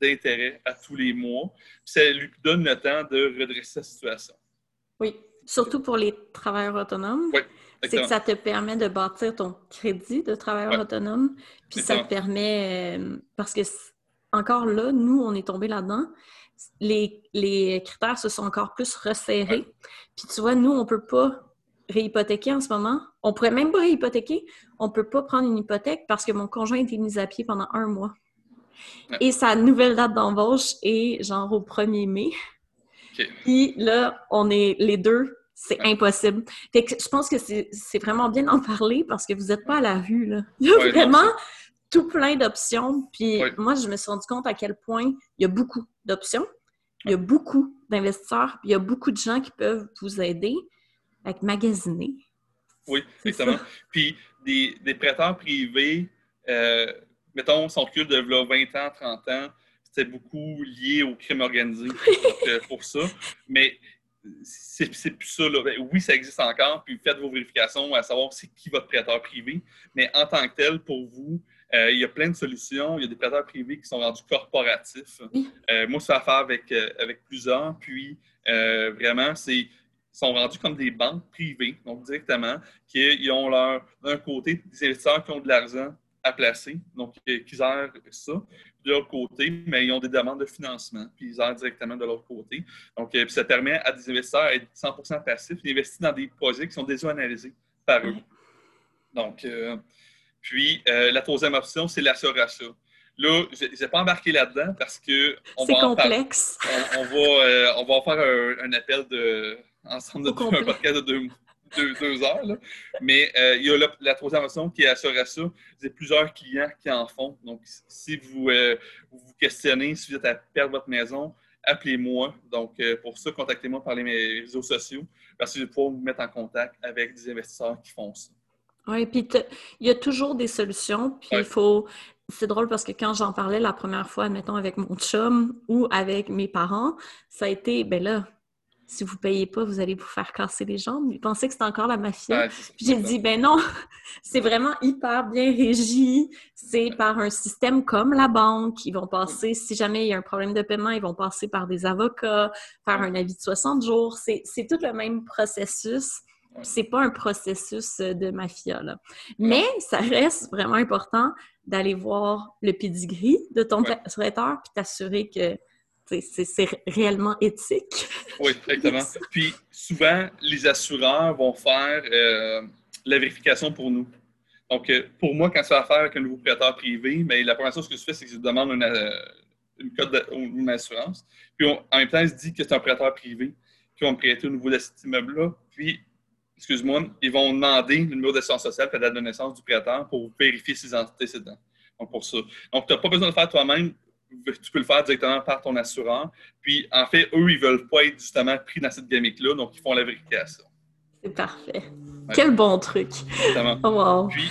d'intérêt à tous les mois. Puis ça lui donne le temps de redresser sa situation. Oui. Surtout pour les travailleurs autonomes. Oui. C'est que ça te permet de bâtir ton crédit de travailleur autonome. Puis ça te permet. Euh, parce que encore là, nous, on est tombé là-dedans. Les, les, critères se sont encore plus resserrés. Puis tu vois, nous, on ne peut pas réhypothéquer en ce moment. On pourrait même pas réhypothéquer. On ne peut pas prendre une hypothèque parce que mon conjoint a été mis à pied pendant un mois. Et sa nouvelle date d'embauche est genre au 1er mai. Puis là, on est les deux, c'est impossible. Fait que je pense que c'est vraiment bien d'en parler parce que vous n'êtes pas à la. Là. Il y a vraiment tout plein d'options. Puis moi, je me suis rendu compte à quel point il y a beaucoup d'options. Il y a beaucoup d'investisseurs, il y a beaucoup de gens qui peuvent vous aider avec magasiner. Oui, exactement. Puis des, des, prêteurs privés, euh, mettons, son recul de 20 ans, 30 ans, c'était beaucoup lié au crime organisé euh, pour ça. Mais c'est plus ça. Là. Ben, oui, ça existe encore, puis faites vos vérifications à savoir c'est qui votre prêteur privé. Mais en tant que tel, pour vous, euh, il y a plein de solutions. Il y a des prêteurs privés qui sont rendus corporatifs. Euh, moi, ça a faire avec, avec plusieurs. Puis, vraiment, c'est sont rendus comme des banques privées, donc directement, qui ont leur, d'un côté, des investisseurs qui ont de l'argent à placer, donc euh, qui gèrent ça. De leur côté, mais ils ont des demandes de financement, puis ils gèrent directement de leur côté. Donc, euh, ça permet à des investisseurs d'être 100% passifs, d'investir dans des projets qui sont déjà analysés par eux. Donc, euh, puis la troisième option, c'est l'assurance. Là, je n'ai pas embarqué là-dedans parce que. C'est complexe. On, va, on va faire un, appel de, ensemble de un podcast de deux, deux, heures. Là. Mais euh, il y a la, troisième option qui est assurer ça. Vous avez plusieurs clients qui en font. Donc, si vous euh, vous questionnez, si vous êtes à perdre votre maison, appelez-moi. Donc, euh, pour ça, contactez-moi par les réseaux sociaux parce que je vais pouvoir vous mettre en contact avec des investisseurs qui font ça. Oui, puis il y a toujours des solutions. Puis il faut. C'est drôle parce que quand j'en parlais la première fois, mettons, avec mon chum ou avec mes parents, ça a été, ben là, si vous ne payez pas, vous allez vous faire casser les jambes. Ils pensaient que c'était encore la mafia. j'ai dit, ben non, c'est vraiment hyper bien régi. C'est par un système comme la banque. Ils vont passer, si jamais il y a un problème de paiement, ils vont passer par des avocats, faire un avis de 60 jours. C'est tout le même processus. C'est pas un processus de mafia. Là. Mais ça reste vraiment important d'aller voir le pedigree de ton traiteur puis t'assurer que c'est réellement éthique. Oui, exactement. Puis souvent, les assureurs vont faire euh, la vérification pour nous. Donc, euh, pour moi, quand ça va faire avec un nouveau prêteur privé, mais la première chose que je fais, c'est que je demande une, euh, une code une assurance. Puis en même temps, se dit que c'est un prêteur privé qui va me prêter au niveau de cet immeuble-là. Puis, excuse-moi, ils vont demander le numéro d'assurance sociale et la date de naissance du prêteur pour vérifier ses antécédents. Donc, pour ça. Donc, tu n'as pas besoin de faire toi-même tu peux le faire directement par ton assureur. Puis, en fait, eux, ils ne veulent pas être justement pris dans cette gamique-là, donc ils font la vérification. C'est parfait. Quel bon truc. Exactement. Oh, Puis,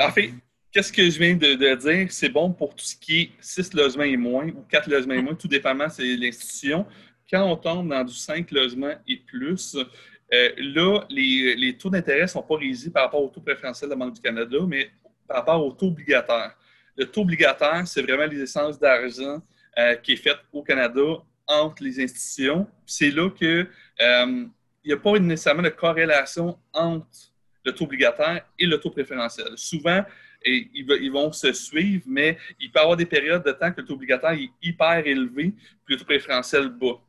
en fait, qu'est-ce que je viens de, dire? C'est bon pour tout ce qui est 6 logements et moins ou 4 logements et moins, tout dépendamment, c'est l'institution. Quand on tombe dans du 5 logements et plus, euh, là, les, taux d'intérêt ne sont pas régis par rapport au taux préférentiel de la Banque du Canada, mais par rapport au tau obligataire. Le taux obligataire, c'est vraiment les essences d'argent euh, qui est faite au Canada entre les institutions. C'est là que euh, n'y a pas nécessairement de corrélation entre le taux obligataire et le taux préférentiel. Souvent, ils, vont se suivre, mais il peut y avoir des périodes de temps que le taux obligataire est hyper élevé, puis le taux préférentiel bas.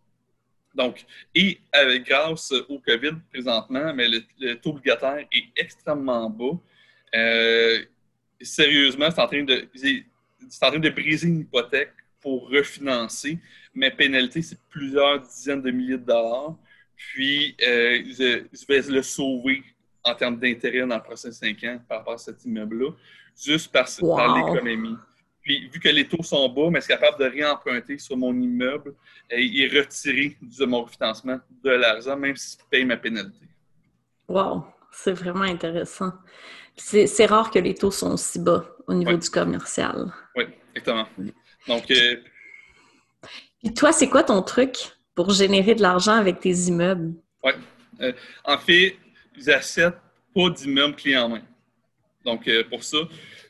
Donc, et grâce au COVID présentement, mais le, taux obligataire est extrêmement bas. Euh, sérieusement, c'est en, train de, en train de briser une hypothèque pour refinancer. Mais pénalité, c'est plusieurs dizaines de milliers de dollars. Puis, euh, je, vais le sauver en termes d'intérêt dans les prochains cinq ans par rapport à cet immeuble-là, juste par, l'économie. Puis, vu que les taux sont bas, mais c'est capable de réemprunter sur mon immeuble et, retirer de mon refinancement de l'argent, même si je paye ma pénalité. Wow, c'est vraiment intéressant. C'est rare que les taux sont aussi bas au niveau du commercial. Oui, exactement. Donc. Euh... Puis toi, c'est quoi ton truc pour générer de l'argent avec tes immeubles? Oui. Euh, en fait, j'achète pas d'immeubles clés en main. Donc, euh, pour ça,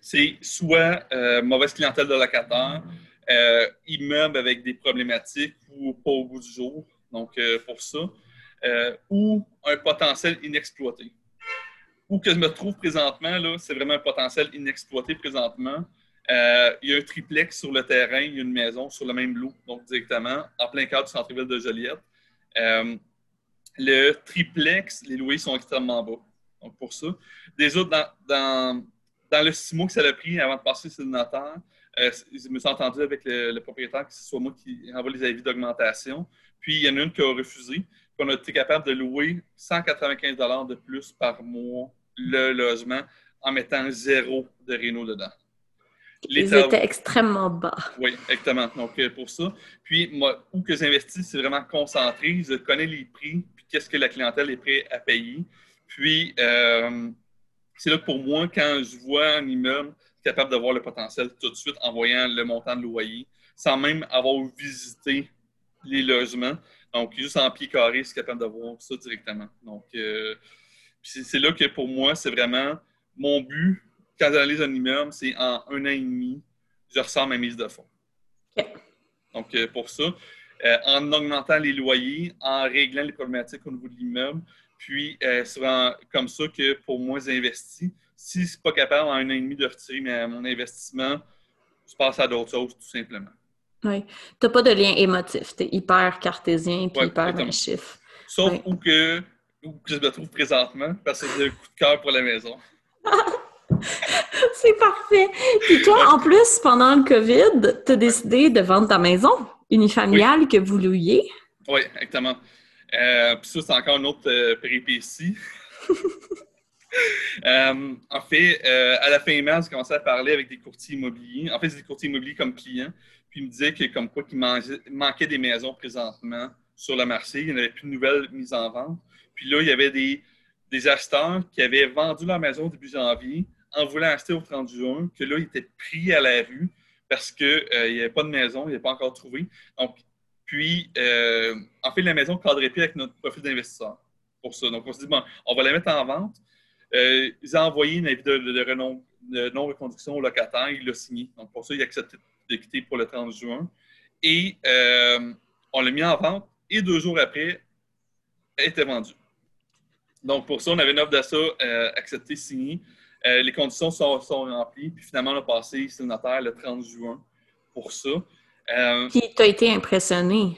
c'est soit euh, mauvaise clientèle de locataire, immeuble avec des problématiques ou pas au bout du jour. Donc, pour ça. ou un potentiel inexploité. Où que je me trouve présentement, c'est vraiment un potentiel inexploité présentement. il y a un triplex sur le terrain, il y a une maison sur le même lot, donc directement, en plein cadre du centre-ville de Joliette. le triplex, les loyers sont extrêmement bas. Donc, pour ça. Autres, dans, dans, le six mois que ça a pris avant de passer sur le notaire, euh, je me suis entendu avec le, propriétaire que ce soit moi qui envoie les avis d'augmentation. Puis, il y en a une qui a refusé. Puis, on a été capable de louer 195 de plus par mois le logement en mettant zéro de réno dedans. Les Ils étaient extrêmement bas. Oui, exactement. Donc, euh, pour ça. Puis, moi, où que j'investis, c'est vraiment concentré. Je connais les prix, puis qu'est-ce que la clientèle est prête à payer. Puis, euh, c'est là que pour moi, quand je vois un immeuble capable d'avoir le potentiel tout de suite en voyant le montant de loyer, sans même avoir visité les logements. Donc, juste en pied carré, c'est capable d'avoir ça directement. Donc, euh, c'est là que pour moi, c'est vraiment mon but quand j'analyse un immeuble, c'est en un an et demi, je ressens ma mise de fonds. Donc, euh, pour ça, en augmentant les loyers, en réglant les problématiques au niveau de l'immeuble, puis, euh, c'est vraiment comme ça que pour moi, j'investis. Si je ne suis pas capable en un an et demi de retirer mon investissement, je passe à d'autres choses, tout simplement. Oui. Tu n'as pas de lien émotif. Tu es hyper cartésien puis hyper dans chiffre. Sauf où, que, où je me trouve présentement, parce que j'ai un coup de cœur pour la maison. C'est parfait. Puis toi, en plus, pendant le COVID, tu as décidé de vendre ta maison unifamiliale que vous louiez? Oui, exactement. Euh, puis ça, c'est encore une autre euh, péripétie. Euh, en fait, à la fin mars, j'ai commencé à parler avec des courtiers immobiliers. En fait, c'est des courtiers immobiliers comme clients. Puis ils me disaient que comme quoi qu'il manquait des maisons présentement sur le marché. Il n'y avait plus de nouvelles mises en vente. Puis là, il y avait des, acheteurs qui avaient vendu leur maison début janvier en voulant acheter au 30 juin, que là, ils étaient pris à la rue parce qu'il n'y avait pas de maison, ils n'avaient pas encore trouvé. Donc, puis, euh, en fait, la maison ne cadrait plus avec notre profil d'investisseur pour ça. Donc, on s'est dit, bon, on va la mettre en vente. Euh, ils ont envoyé une avis de, non-reconduction au locataire. Il l'a signé. Donc, pour ça, il a accepté de quitter pour le 30 juin. Et euh, on l'a mis en vente. Et deux jours après, elle était vendue. Donc, pour ça, on avait une offre d'achat euh, acceptée, signée. les conditions sont, sont, remplies. Puis finalement, on a passé le notaire le 30 juin pour ça. Euh, Puis, tu as été impressionné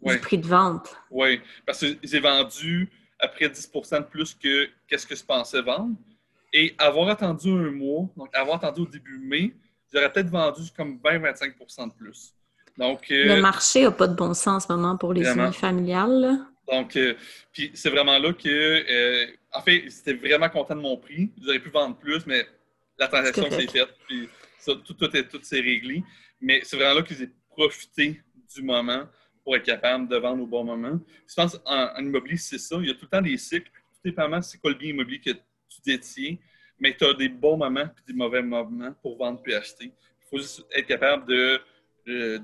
du prix de vente? Oui, parce que j'ai vendu à près de 10% de plus que qu'est-ce que je pensais vendre. Et avoir attendu un mois, donc avoir attendu au début mai, j'aurais peut-être vendu comme 20-25% de plus. Donc, euh, le marché n'a pas de bon sens en ce moment pour les familiales. Donc, euh, puis c'est vraiment là que, en fait, j'étais vraiment content de mon prix. J'aurais pu vendre plus, mais la transaction s'est faite, puis tout, tout, tout s'est réglé. Mais c'est vraiment là que j'ai profité du moment pour être capable de vendre au bon moment. Je pense en, immobilier, c'est ça. Il y a tout le temps des cycles. Tout dépendamment c'est quoi le bien immobilier que tu détiens, mais tu as des bons moments et des mauvais moments pour vendre puis acheter. Il faut juste être capable de, de,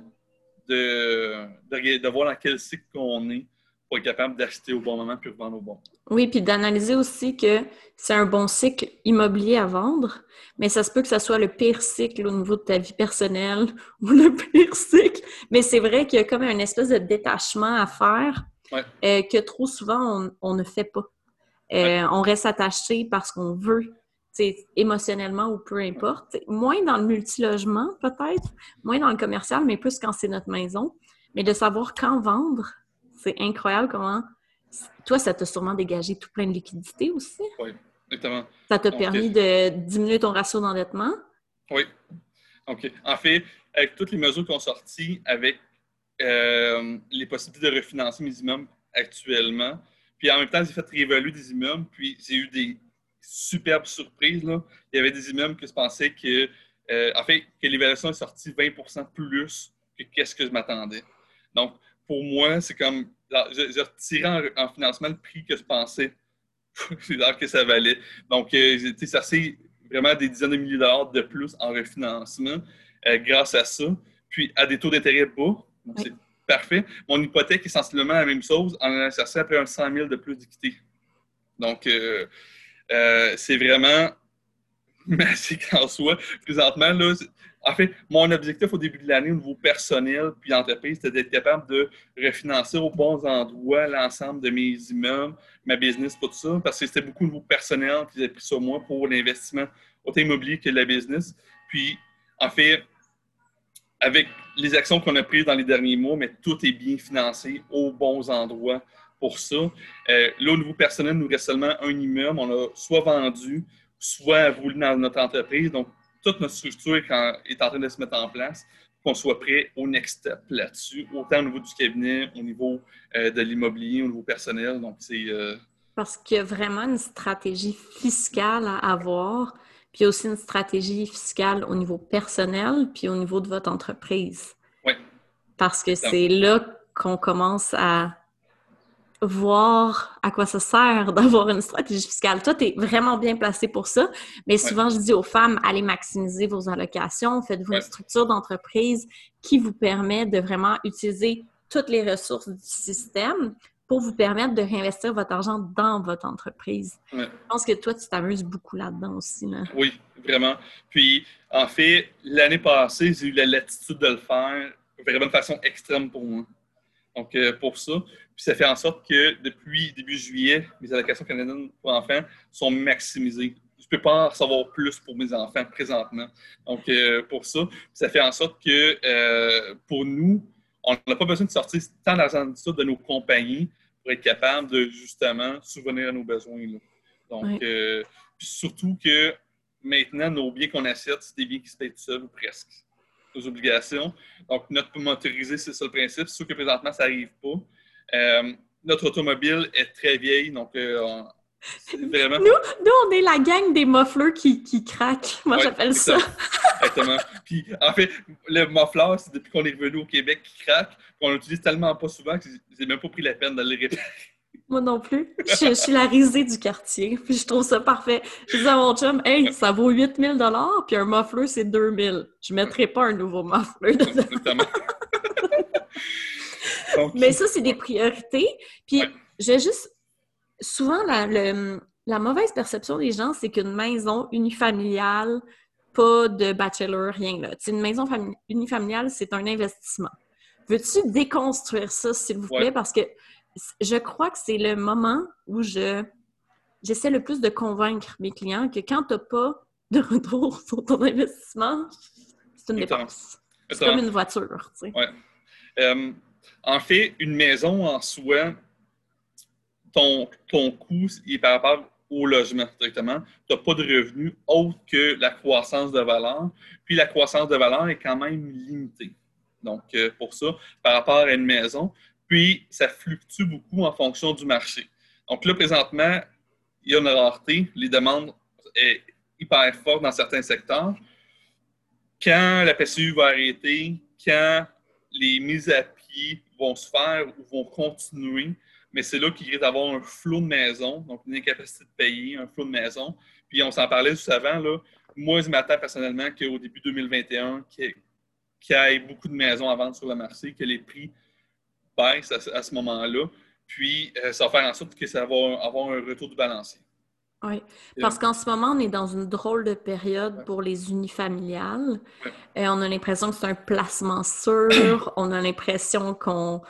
de, de voir dans quel cycle on est pour être capable d'acheter au bon moment puis vendre au bon. Oui, puis d'analyser aussi que c'est un bon cycle immobilier à vendre, mais ça se peut que ce soit le pire cycle au niveau de ta vie personnelle ou le pire cycle. Mais c'est vrai qu'il y a comme un espèce de détachement à faire euh, que trop souvent on, ne fait pas. Euh, on reste attaché parce qu'on veut, émotionnellement ou peu importe. moins dans le multilogement peut-être, moins dans le commercial, mais plus quand c'est notre maison. Mais de savoir quand vendre, c'est incroyable comment toi, ça t'a sûrement dégagé tout plein de liquidités aussi. Oui, exactement. Ça t'a permis de diminuer ton ratio d'endettement? Oui. OK. En fait, avec toutes les mesures qu'on sorties, avec euh, les possibilités de refinancer mes immeubles actuellement, puis en même temps, j'ai fait réévaluer des immeubles, puis j'ai eu des superbes surprises. Là. Il y avait des immeubles que je pensais que, euh, en fait, que l'évaluation est sortie 20% plus que qu'est-ce que je m'attendais. Donc, pour moi, c'est comme j'ai retiré en, financement le prix que je pensais que ça valait. Donc, euh, ça c'est vraiment des dizaines de milliers de dollars de plus en refinancement euh, grâce à ça. Puis, à des taux d'intérêt bas. Donc, c'est parfait. Mon hypothèque est sensiblement la même chose en chercher après un 100 000 de plus d'équité. Donc, euh, c'est vraiment magique en soi. Présentement, là, en fait, mon objectif au début de l'année au niveau personnel puis entreprise, c'était d'être capable de refinancer aux bons endroits l'ensemble de mes immeubles, ma business, tout ça, parce que c'était beaucoup au niveau personnel qu'ils avaient pris sur moi pour l'investissement autant immobilier que la business. Puis, en fait, avec les actions qu'on a prises dans les derniers mois, mais tout est bien financé aux bons endroits pour ça. Euh, là, au niveau personnel, nous reste seulement un immeuble. On a soit vendu, soit roulé dans notre entreprise. Donc, toute notre structure est en train de se mettre en place pour qu'on soit prêt au next step là-dessus, autant au niveau du cabinet, au niveau euh, de l'immobilier, au niveau personnel. Donc, c'est. Euh, Parce qu'il y a vraiment une stratégie fiscale à avoir, puis aussi une stratégie fiscale au niveau personnel, puis au niveau de votre entreprise. Oui. Parce que c'est là qu'on commence à voir à quoi ça sert d'avoir une stratégie fiscale. Toi, tu es vraiment bien placé pour ça, mais souvent, je dis aux femmes, allez maximiser vos allocations, faites-vous une structure d'entreprise qui vous permet de vraiment utiliser toutes les ressources du système pour vous permettre de réinvestir votre argent dans votre entreprise. Je pense que toi, tu t'amuses beaucoup là-dedans aussi. Oui, vraiment. Puis, en fait, l'année passée, j'ai eu la latitude de le faire vraiment de façon extrême pour moi. Donc, euh, pour ça. Puis, ça fait en sorte que depuis début juillet, mes allocations canadiennes pour enfants sont maximisées. Je ne peux pas en recevoir plus pour mes enfants présentement. Donc, euh, pour ça, ça fait en sorte que euh, pour nous, on n'a pas besoin de sortir tant d'argent de nos compagnies pour être capable de justement souvenir à nos besoins. Donc, surtout que maintenant, nos biens qu'on achète, c'est des biens qui se payent tout seuls ou presque nos obligations. Donc, notre motorisé, c'est ça le principe. Sauf que présentement, ça n'arrive pas. Euh, notre automobile est très vieille, donc euh, vraiment... Nous, nous, on est la gang des muffleurs qui, qui craquent. Moi, j'appelle ça. Exactement. Puis, en fait, le muffler, c'est depuis qu'on est revenu au Québec qui craque. On l'utilise tellement pas souvent que j'ai même pas pris la peine de le réparer. Moi non plus. Je, suis la risée du quartier. Puis je trouve ça parfait. Je dis à mon chum, hey, ça vaut 8000 puis un muffler, c'est 2000. Je ne mettrai pas un nouveau muffler dedans. Mais ça, c'est des priorités. Puis j'ai juste. Souvent, la, la mauvaise perception des gens, c'est qu'une maison unifamiliale, pas de bachelor, rien là. une maison unifamiliale, c'est un investissement. Veux-tu déconstruire ça, s'il vous plaît? Parce que je crois que c'est le moment où je j'essaie le plus de convaincre mes clients que quand tu n'as pas de retour sur ton investissement, c'est une dépense. C'est comme une voiture. Tu sais. Euh, en fait, une maison en soi, ton, ton coût est par rapport au logement directement. Tu n'as pas de revenus autre que la croissance de valeur. Puis la croissance de valeur est quand même limitée. Donc, euh, pour ça, par rapport à une maison, puis, ça fluctue beaucoup en fonction du marché. Donc là, présentement, il y a une rareté. Les demandes sont hyper fortes dans certains secteurs. Quand la PCU va arrêter, quand les mises à pied vont se faire ou vont continuer, mais c'est là qu'il risque d'avoir un flot de maison, donc une incapacité de payer, un flot de maison. Puis on s'en parlait juste avant. Moi, je m'attends personnellement qu'au début 2021, qu'il y ait beaucoup de maisons à vendre sur le marché, que les prix à, ce moment-là. Puis, euh, ça va faire en sorte que ça va avoir un retour du balancier. Oui, parce qu'en ce moment, on est dans une drôle de période pour les unifamiliales. Et on a l'impression que c'est un placement sûr. on a l'impression qu'on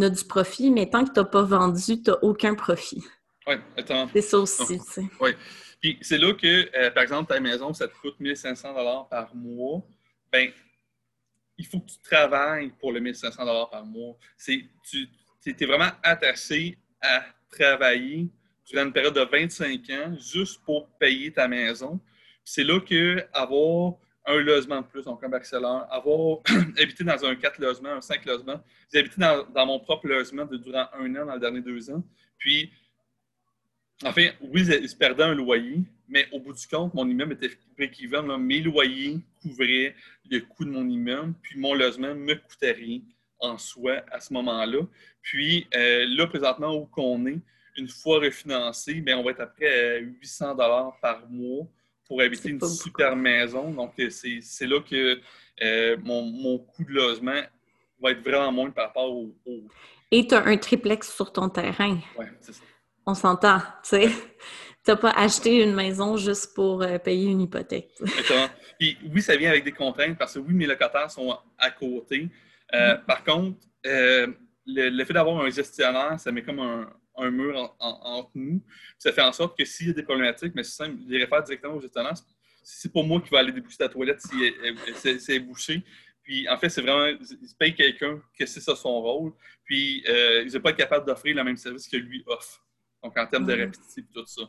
a du profit, mais tant que tu n'as pas vendu, tu n'as aucun profit. Oui, attends. C'est ça aussi, tu sais. Oui. Puis c'est là que, euh, par exemple, ta maison, ça te coûte 1500 par mois. Ben, il faut que tu travailles pour le 1500 par mois. Tu es vraiment attaché à travailler durant une période de 25 ans juste pour payer ta maison. C'est là que avoir un logement de plus, donc un bachelor, avoir habité dans un 4 logements, un 5 logements. J'ai habité dans, dans, mon propre logement de, durant un an dans les derniers deux ans. Puis, en fait, oui, je perdais un loyer, mais au bout du compte, mon immeuble était équivalent. Mes loyers couvraient le coût de mon immeuble, puis mon logement me coûtait rien en soi à ce moment-là. Puis euh, là, présentement, où qu'on est, une fois refinancé, bien, on va être à près à 800 par mois pour habiter une super maison. Donc, euh, c'est là que euh, mon, coût de logement va être vraiment moins par rapport au... Et tu as un triplex sur ton terrain. Oui, c'est ça. On s'entend, tu sais. Tu n'as pas acheté une maison juste pour euh, payer une hypothèque. Exactement. Puis oui, ça vient avec des contraintes parce que oui, mes locataires sont à côté. Euh, mm-hmm. Par contre, euh, le, fait d'avoir un gestionnaire, ça met comme un, mur entre nous. Ça fait en sorte que s'il y a des problématiques, mais c'est simple, je les réfère directement au gestionnaire. C'est pas moi qui vais aller déboucher ta toilette si c'est bouché. Puis en fait, c'est vraiment, ils payent quelqu'un que c'est ça son rôle. Puis ils ne sont pas capables d'offrir le même service que lui offre. Donc en termes de rapidité et tout ça.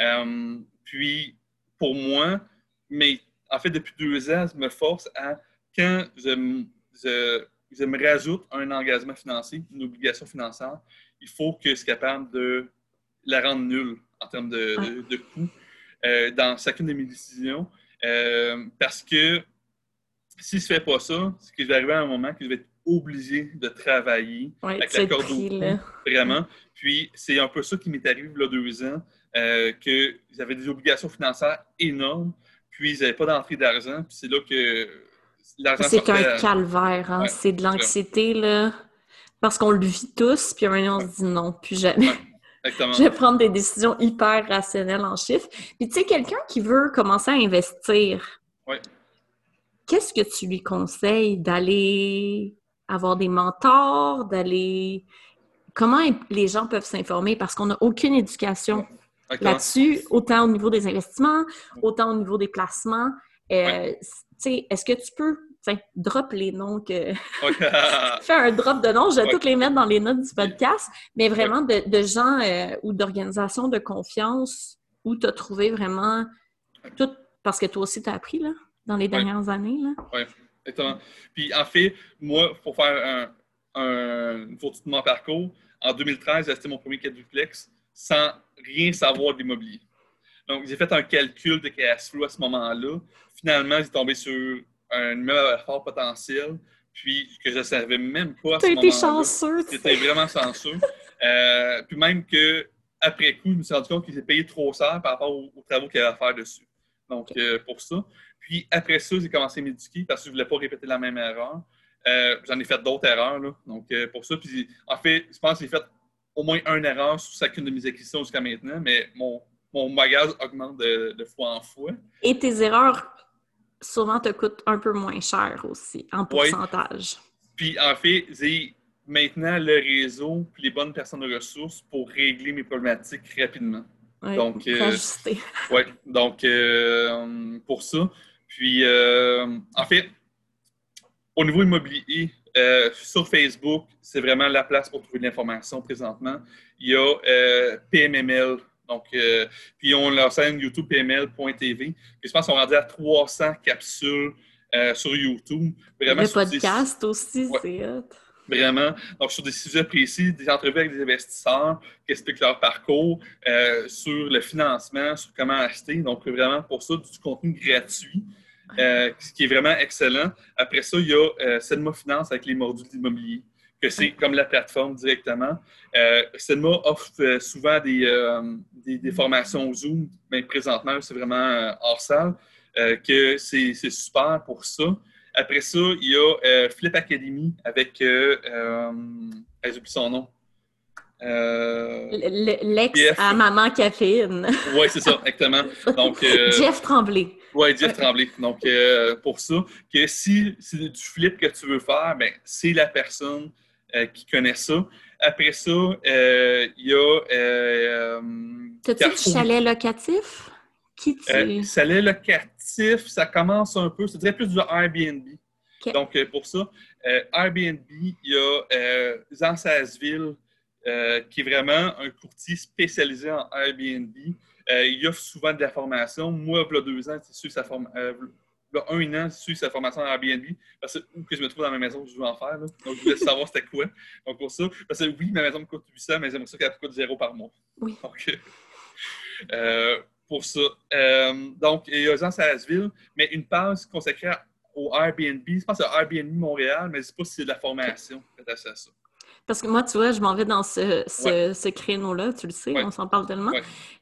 Euh, puis pour moi, mais en fait, depuis deux ans, je me force à, quand je, je, me rajoute un engagement financier, une obligation financière, il faut que je sois capable de la rendre nulle en termes de, de, coûts euh, dans chacune de mes décisions. parce que si je ne fais pas ça, c'est que je vais arriver à un moment que je vais être obligé de travailler avec la corde au vraiment. Puis c'est un peu ça qui m'est arrivé il y a deux ans, euh, que j'avais des obligations financières énormes, puis ils n'avaient pas d'entrée d'argent, puis c'est là que l'argent C'est un calvaire, hein? c'est de l'anxiété, là, parce qu'on le vit tous, puis à un moment, on se dit non, plus jamais. Je vais prendre des décisions hyper rationnelles en chiffres. Puis tu sais, quelqu'un qui veut commencer à investir, qu'est-ce que tu lui conseilles d'aller avoir des mentors, d'aller... Comment les gens peuvent s'informer? Parce qu'on n'a aucune éducation là-dessus, autant au niveau des investissements, autant au niveau des placements. Euh, est-ce que tu peux drop les noms que. Fais un drop de noms, je vais toutes les mettre dans les notes du podcast, mais vraiment de, gens euh, ou d'organisations de confiance où tu as trouvé vraiment tout. Parce que toi aussi, tu as appris, là dans les dernières années. Oui, exactement. Puis en fait, moi, pour faire un, une photo de mon parcours, en 2013, j'ai acheté mon premier quadruplex sans rien savoir de l'immobilier. Donc, j'ai fait un calcul de cash flow à ce moment-là. Finalement, j'ai tombé sur un immeuble à fort potentiel, puis que je ne savais même pas à ce moment-là. été chanceux. J'étais vraiment chanceux. Euh, puis même que après coup, je me suis rendu compte qu'il s'est payé trop cher par rapport aux, travaux qu'il avait à faire dessus. Donc, euh, pour ça. Puis après ça, j'ai commencé à m'éduquer parce que je ne voulais pas répéter la même erreur. Euh, j'en ai fait d'autres erreurs. Là. Donc, euh, pour ça, puis en fait, je pense que j'ai fait au moins une erreur sur chacune de mes acquisitions jusqu'à maintenant, mais mon, mon bagage augmente de, fois en fois. Et tes erreurs, souvent, te coûtent un peu moins cher aussi, en pourcentage. Puis en fait, j'ai maintenant le réseau puis les bonnes personnes de ressources pour régler mes problématiques rapidement. donc, euh, ouais, donc pour ça. Puis, euh, en fait, au niveau immobilier, euh, sur Facebook, c'est vraiment la place pour trouver de l'information présentement. Il y a euh, PMML, donc, puis on leur scène YouTube PML.tv. Je pense qu'on est rendu à 300 capsules sur YouTube. Vraiment le podcast aussi, c'est Vraiment. Donc, sur des sujets précis, des entrevues avec des investisseurs qui expliquent leur parcours, sur le financement, sur comment acheter. Donc, vraiment, pour ça, du contenu gratuit. Euh, ce qui est vraiment excellent. Après ça, il y a euh, Finance avec les modules d'immobilier, que c'est comme la plateforme directement. Euh, offre euh, souvent des, des, formations Zoom, mais présentement, c'est vraiment hors salle, que c'est super pour ça. Après ça, il y a Flip Academy avec, j'ai oublié son nom. L'ex à maman caféine. oui, c'est ça, exactement. Donc, Jeff Tremblay. Oui, Jeff Tremblay. Donc, euh, pour ça, que si c'est du flip que tu veux faire, ben, c'est la personne euh, qui connaît ça. Après ça, euh, il y a. T'as-tu du chalet locatif? Qui tu... chalet locatif, ça commence un peu, c'est très plus du Airbnb. Donc, pour ça, Airbnb, il y a Jean Sasseville, qui est vraiment un courtier spécialisé en Airbnb. Euh, il offre souvent de la formation. Moi, il y a deux ans, c'est sûr sa formation. Euh, un an, c'est sa formation en Airbnb, parce que, où que je me trouve dans ma maison, je veux en faire. Donc, je voulais savoir c'était quoi. Donc, pour ça, parce que oui, ma maison me coûte 800, mais j'aimerais ça qu'elle coûte zéro par mois. Oui. Donc, euh, pour ça. donc, il y a Jean Salasville, mais une page consacrée au Airbnb. Je pense à Airbnb Montréal, mais je ne sais pas si c'est de la formation attachée à ça. Parce que moi, tu vois, je m'en vais dans ce, ce, créneau-là, tu le sais, on s'en parle tellement.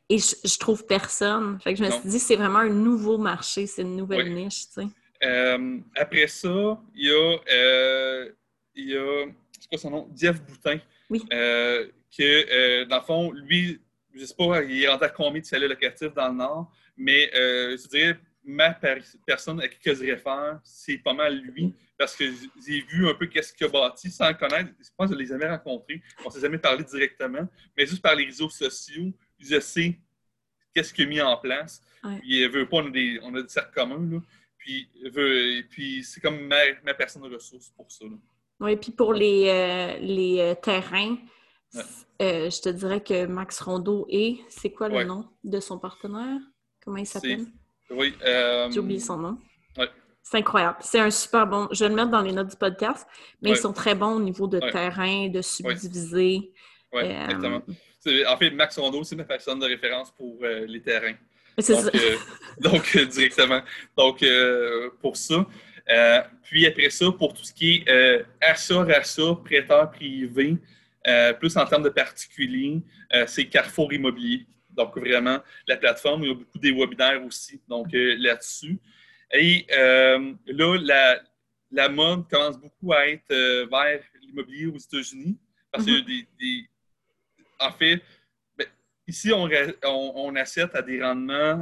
Et je, je, trouve personne. Fait que je me suis dit, c'est vraiment un nouveau marché, c'est une nouvelle niche, tu sais. Euh, après ça, il y a, euh, il y a, c'est quoi son nom? Jeff Boutin. Oui. Euh, que, dans le fond, lui, je ne sais pas, il est rendu à combien de chalets locatifs dans le Nord, mais je dirais, ma personne à qui je réfère, c'est pas mal lui, parce que j'ai vu un peu qu'est-ce qu'il a bâti sans le connaître. Je pense que je les avais rencontrés. On ne s'est jamais parlé directement, mais juste par les réseaux sociaux, je sais qu'est-ce qu'il a mis en place. Puis, il veut pas, on a des, on a des cercles communs, là. Puis, puis c'est comme ma, ma, personne de ressources pour ça. Oui, puis pour les, euh, les euh, terrains, euh, je te dirais que Max Rondeau est, c'est quoi le nom de son partenaire? Comment il s'appelle? Oui. J'ai oublié son nom. C'est incroyable. C'est un super bon. Je vais le mettre dans les notes du podcast, mais ils sont très bons au niveau de terrain, de subdiviser. Oui, exactement. En fait, Max Rondeau, c'est ma personne de référence pour les terrains. C'est ça. donc, directement. Donc, pour ça. Euh, puis après ça, pour tout ce qui est euh, achat, rachat, prêteur privé, euh, plus en termes de particuliers, c'est Carrefour Immobilier. Donc, vraiment, la plateforme, il y a beaucoup des webinaires aussi, donc là-dessus. Et là, la, la, mode commence beaucoup à être vers l'immobilier aux États-Unis, parce qu'il y a mm-hmm. des, En fait, ben, ici, on, on, on, assiste à des rendements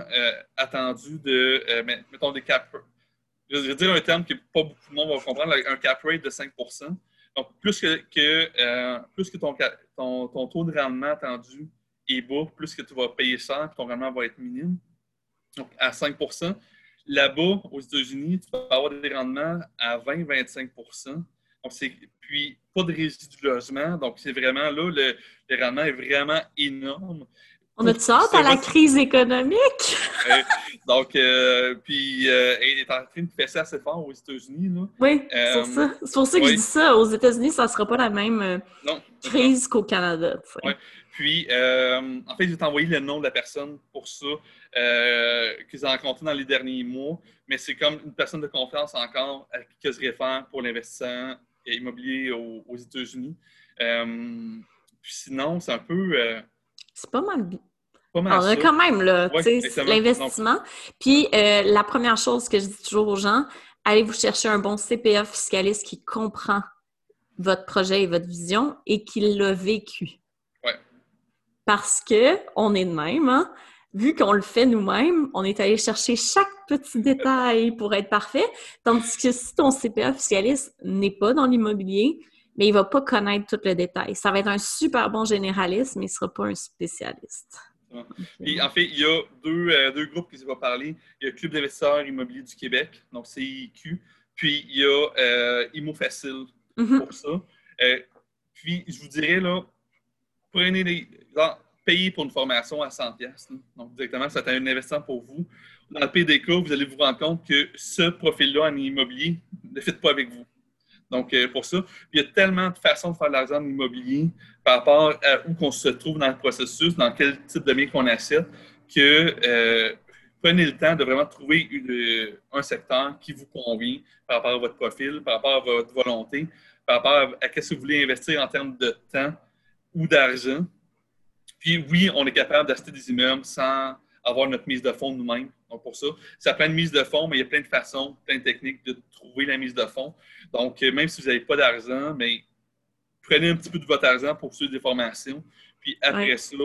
attendus de, mettons, des cap je vais dire un terme que pas beaucoup de monde va comprendre, un cap rate de 5 Donc, plus que, euh, plus que ton, ton, taux de rendement attendu bas, plus que tu vas payer ça, ton rendement va être minime. Donc, à 5% Là-bas, aux États-Unis, tu vas avoir des rendements à 20-25 donc, puis, pas de résidus de logement. Donc, c'est vraiment là, le, le rendement est vraiment énorme. On a-tu hâte à la crise économique? donc, euh, puis, euh, elle est en train de fesser assez fort aux États-Unis. Là. Oui, c'est pour ça. C'est pour ça que je dis ça. Aux États-Unis, ça ne sera pas la même euh, crise qu'au Canada. Oui. Puis, en fait, je vais t'envoyer le nom de la personne pour ça qu'ils ont rencontré dans les derniers mois. Mais c'est comme une personne de confiance encore à qui je réfère pour l'investissement immobilier aux, aux États-Unis. puis sinon, c'est un peu c'est pas mal. Pas mal On a quand même, là, l'investissement. Puis, euh, la première chose que je dis toujours aux gens, allez vous chercher un bon CPA fiscaliste qui comprend votre projet et votre vision et qui l'a vécu. Parce que on est de même, hein? vu qu'on le fait nous-mêmes, on est allé chercher chaque petit détail pour être parfait. Tandis que si ton CPA fiscaliste n'est pas dans l'immobilier, mais il ne va pas connaître tout le détail. Ça va être un super bon généraliste, mais il ne sera pas un spécialiste. en fait, il y a deux, euh, deux groupes qui se vont parler. Il y a le Club d'investisseurs immobiliers du Québec, donc CIQ, puis il y a euh, Imo Facile mm-hmm. pour ça. Euh, puis, je vous dirais, là, prenez payez pour une formation à 100 pièces. Donc, directement, c'est un investissement pour vous. Dans le PDK, vous allez vous rendre compte que ce profil-là en immobilier ne fit pas avec vous. Donc, euh, pour ça, il y a tellement de façons de faire de l'argent en immobilier par rapport à où on se trouve dans le processus, dans quel type de bien qu'on achète, que euh, prenez le temps de vraiment trouver un secteur qui vous convient par rapport à votre profil, par rapport à votre volonté, par rapport à, ce que vous voulez investir en termes de temps ou d'argent. Puis oui, on est capable d'acheter des immeubles sans avoir notre mise de fonds nous-mêmes. Donc, pour ça, ça prend une mise de fonds, mais il y a plein de façons, plein de techniques de trouver la mise de fonds. Donc, euh, même si vous n'avez pas d'argent, mais prenez un petit peu de votre argent pour suivre des formations. Puis après ça,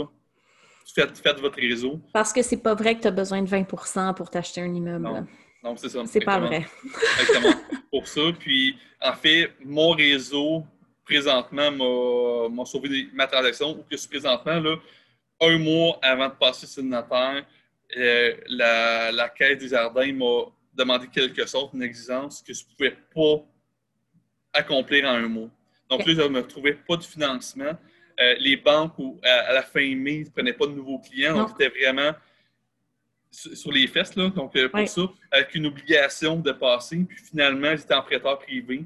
faites, votre réseau. Parce que c'est pas vrai que tu as besoin de 20% pour t'acheter un immeuble. Non, non c'est ça. C'est pas vrai. Exactement. pour ça. Puis, en fait, mon réseau, présentement, m'a sauvé ma transaction, ou que je suis présentement, là, un mois avant de passer sur le notaire, euh, la, la Caisse des Jardins m'a demandé quelque chose, une exigence que je ne pouvais pas accomplir en un mois. Donc là, je ne me trouvais pas de financement. Euh, les banques, à, la fin mai, ne prenaient pas de nouveaux clients. Donc, c'était vraiment sur, les fesses, là. Donc, euh, pour ça, avec une obligation de passer. Puis finalement, j'étais en prêteur privé.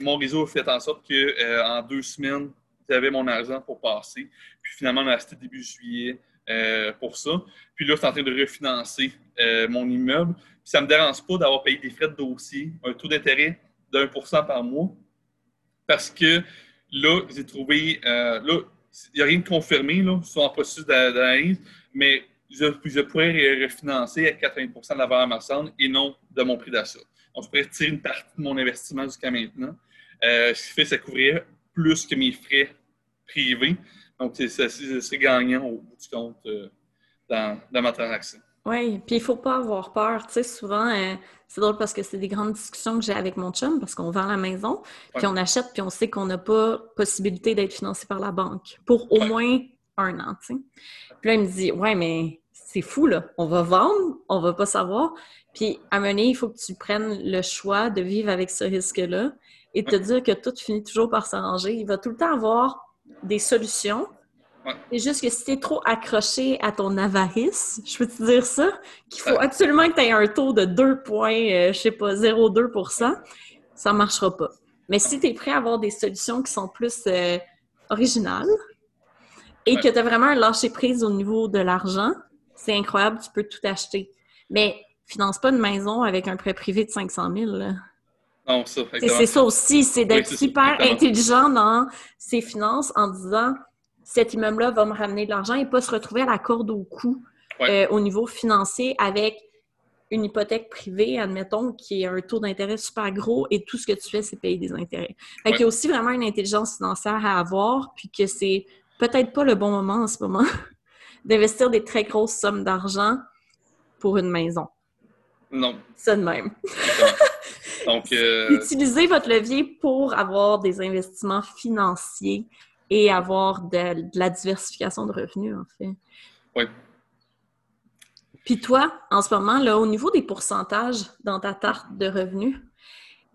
Mon réseau a fait en sorte qu'en deux semaines, j'avais mon argent pour passer. Puis finalement, on a acheté début juillet euh, pour ça. Puis là, je suis en train de refinancer euh, mon immeuble. Puis ça ne me dérange pas d'avoir payé des frais de dossier, un taux d'intérêt pour cent par mois. Parce que là, j'ai trouvé. Euh, là, il n'y a rien de confirmé, là, sont en processus d'analyse, mais je, je, pourrais refinancer à 80% de la valeur marchande et non de mon prix d'achat. Donc, je pourrais tirer une partie de mon investissement jusqu'à maintenant. ce qui fait, ça couvrirait plus que mes frais privé. Donc, c'est gagnant au bout du compte euh, dans, ma transaction. Oui, puis il faut pas avoir peur. Tu sais, souvent, euh, c'est drôle parce que c'est des grandes discussions que j'ai avec mon chum parce qu'on vend la maison, puis on achète, puis on sait qu'on n'a pas possibilité d'être financé par la banque pour au moins un an, tu sais. Puis là, il me dit, ouais, mais c'est fou, là. On va vendre, on va pas savoir. Puis à mener, il faut que tu prennes le choix de vivre avec ce risque-là et de te dire que tout finit toujours par s'arranger. Il va tout le temps avoir des solutions c'est juste que si tu es trop accroché à ton avarice, je peux te dire ça, qu'il faut absolument que tu aies un taux de 2 points, euh, je sais pas, 0,2% ça ne marchera pas. Mais si tu es prêt à avoir des solutions qui sont plus euh, originales et que tu as vraiment un lâcher-prise au niveau de l'argent, c'est incroyable, tu peux tout acheter. Mais finance pas une maison avec un prêt privé de 500 000. Non, ça, C'est ça aussi, c'est d'être super intelligent dans ses finances en disant cet immeuble-là va me ramener de l'argent et pas se retrouver à la corde au cou euh, au niveau financier avec une hypothèque privée, admettons, qui a un taux d'intérêt super gros et tout ce que tu fais, c'est payer des intérêts. Fait Il y a aussi vraiment une intelligence financière à avoir, puis que c'est peut-être pas le bon moment en ce moment d'investir des très grosses sommes d'argent pour une maison. Non. Ça de même. Donc, euh, Utilisez votre levier pour avoir des investissements financiers et avoir de, la diversification de revenus, en fait. Oui. Puis toi, en ce moment, là, au niveau des pourcentages dans ta tarte de revenus,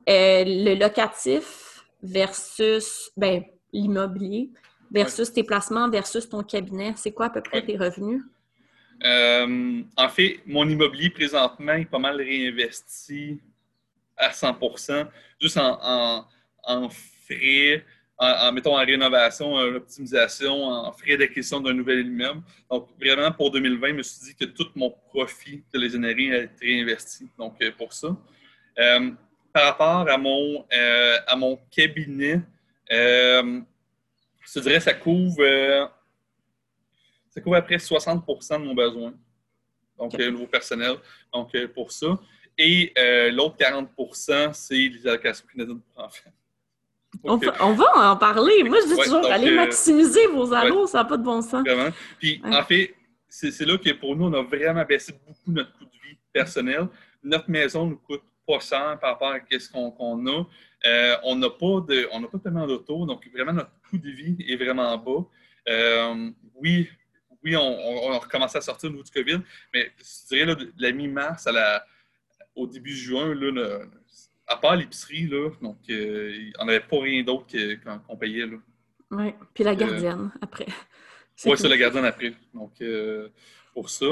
euh, le locatif versus ben, l'immobilier versus tes placements versus ton cabinet, c'est quoi à peu près tes revenus? Euh, en fait, mon immobilier présentement est pas mal réinvesti à 100% juste en, frais en, mettons, en rénovation, en optimisation, en frais d'acquisition d'un nouvel immeuble. Donc, vraiment, pour 2020, je me suis dit que tout mon profit de les générer allait réinvesti. Donc, euh, pour ça. Euh, par rapport à mon, à mon cabinet, je dirais ça couvre, ça couvre à près 60 de mon besoin. Donc, okay. nouveau personnel. Donc, pour ça. Et l'autre 40% c'est les allocations canadiennes pour enfants. On, va en parler. Moi, je dis toujours, allez euh, maximiser vos allos, ça n'a pas de bon sens. Vraiment. Puis, en fait, c'est là que pour nous, on a vraiment baissé beaucoup notre coût de vie personnel. Notre maison nous coûte pas cher par rapport à ce qu'on a. Euh, on n'a pas, de, on pas tellement d'auto, donc vraiment notre coût de vie est vraiment bas. Euh, oui, oui, on, a recommencé à sortir au niveau du COVID, mais je dirais de la mi-mars au début juin, là, à part l'épicerie, là, donc euh, on n'avait pas rien d'autre qu'on payait. Là. Oui, puis la euh, gardienne après. Oui, c'est la gardienne après. Donc, euh, pour ça.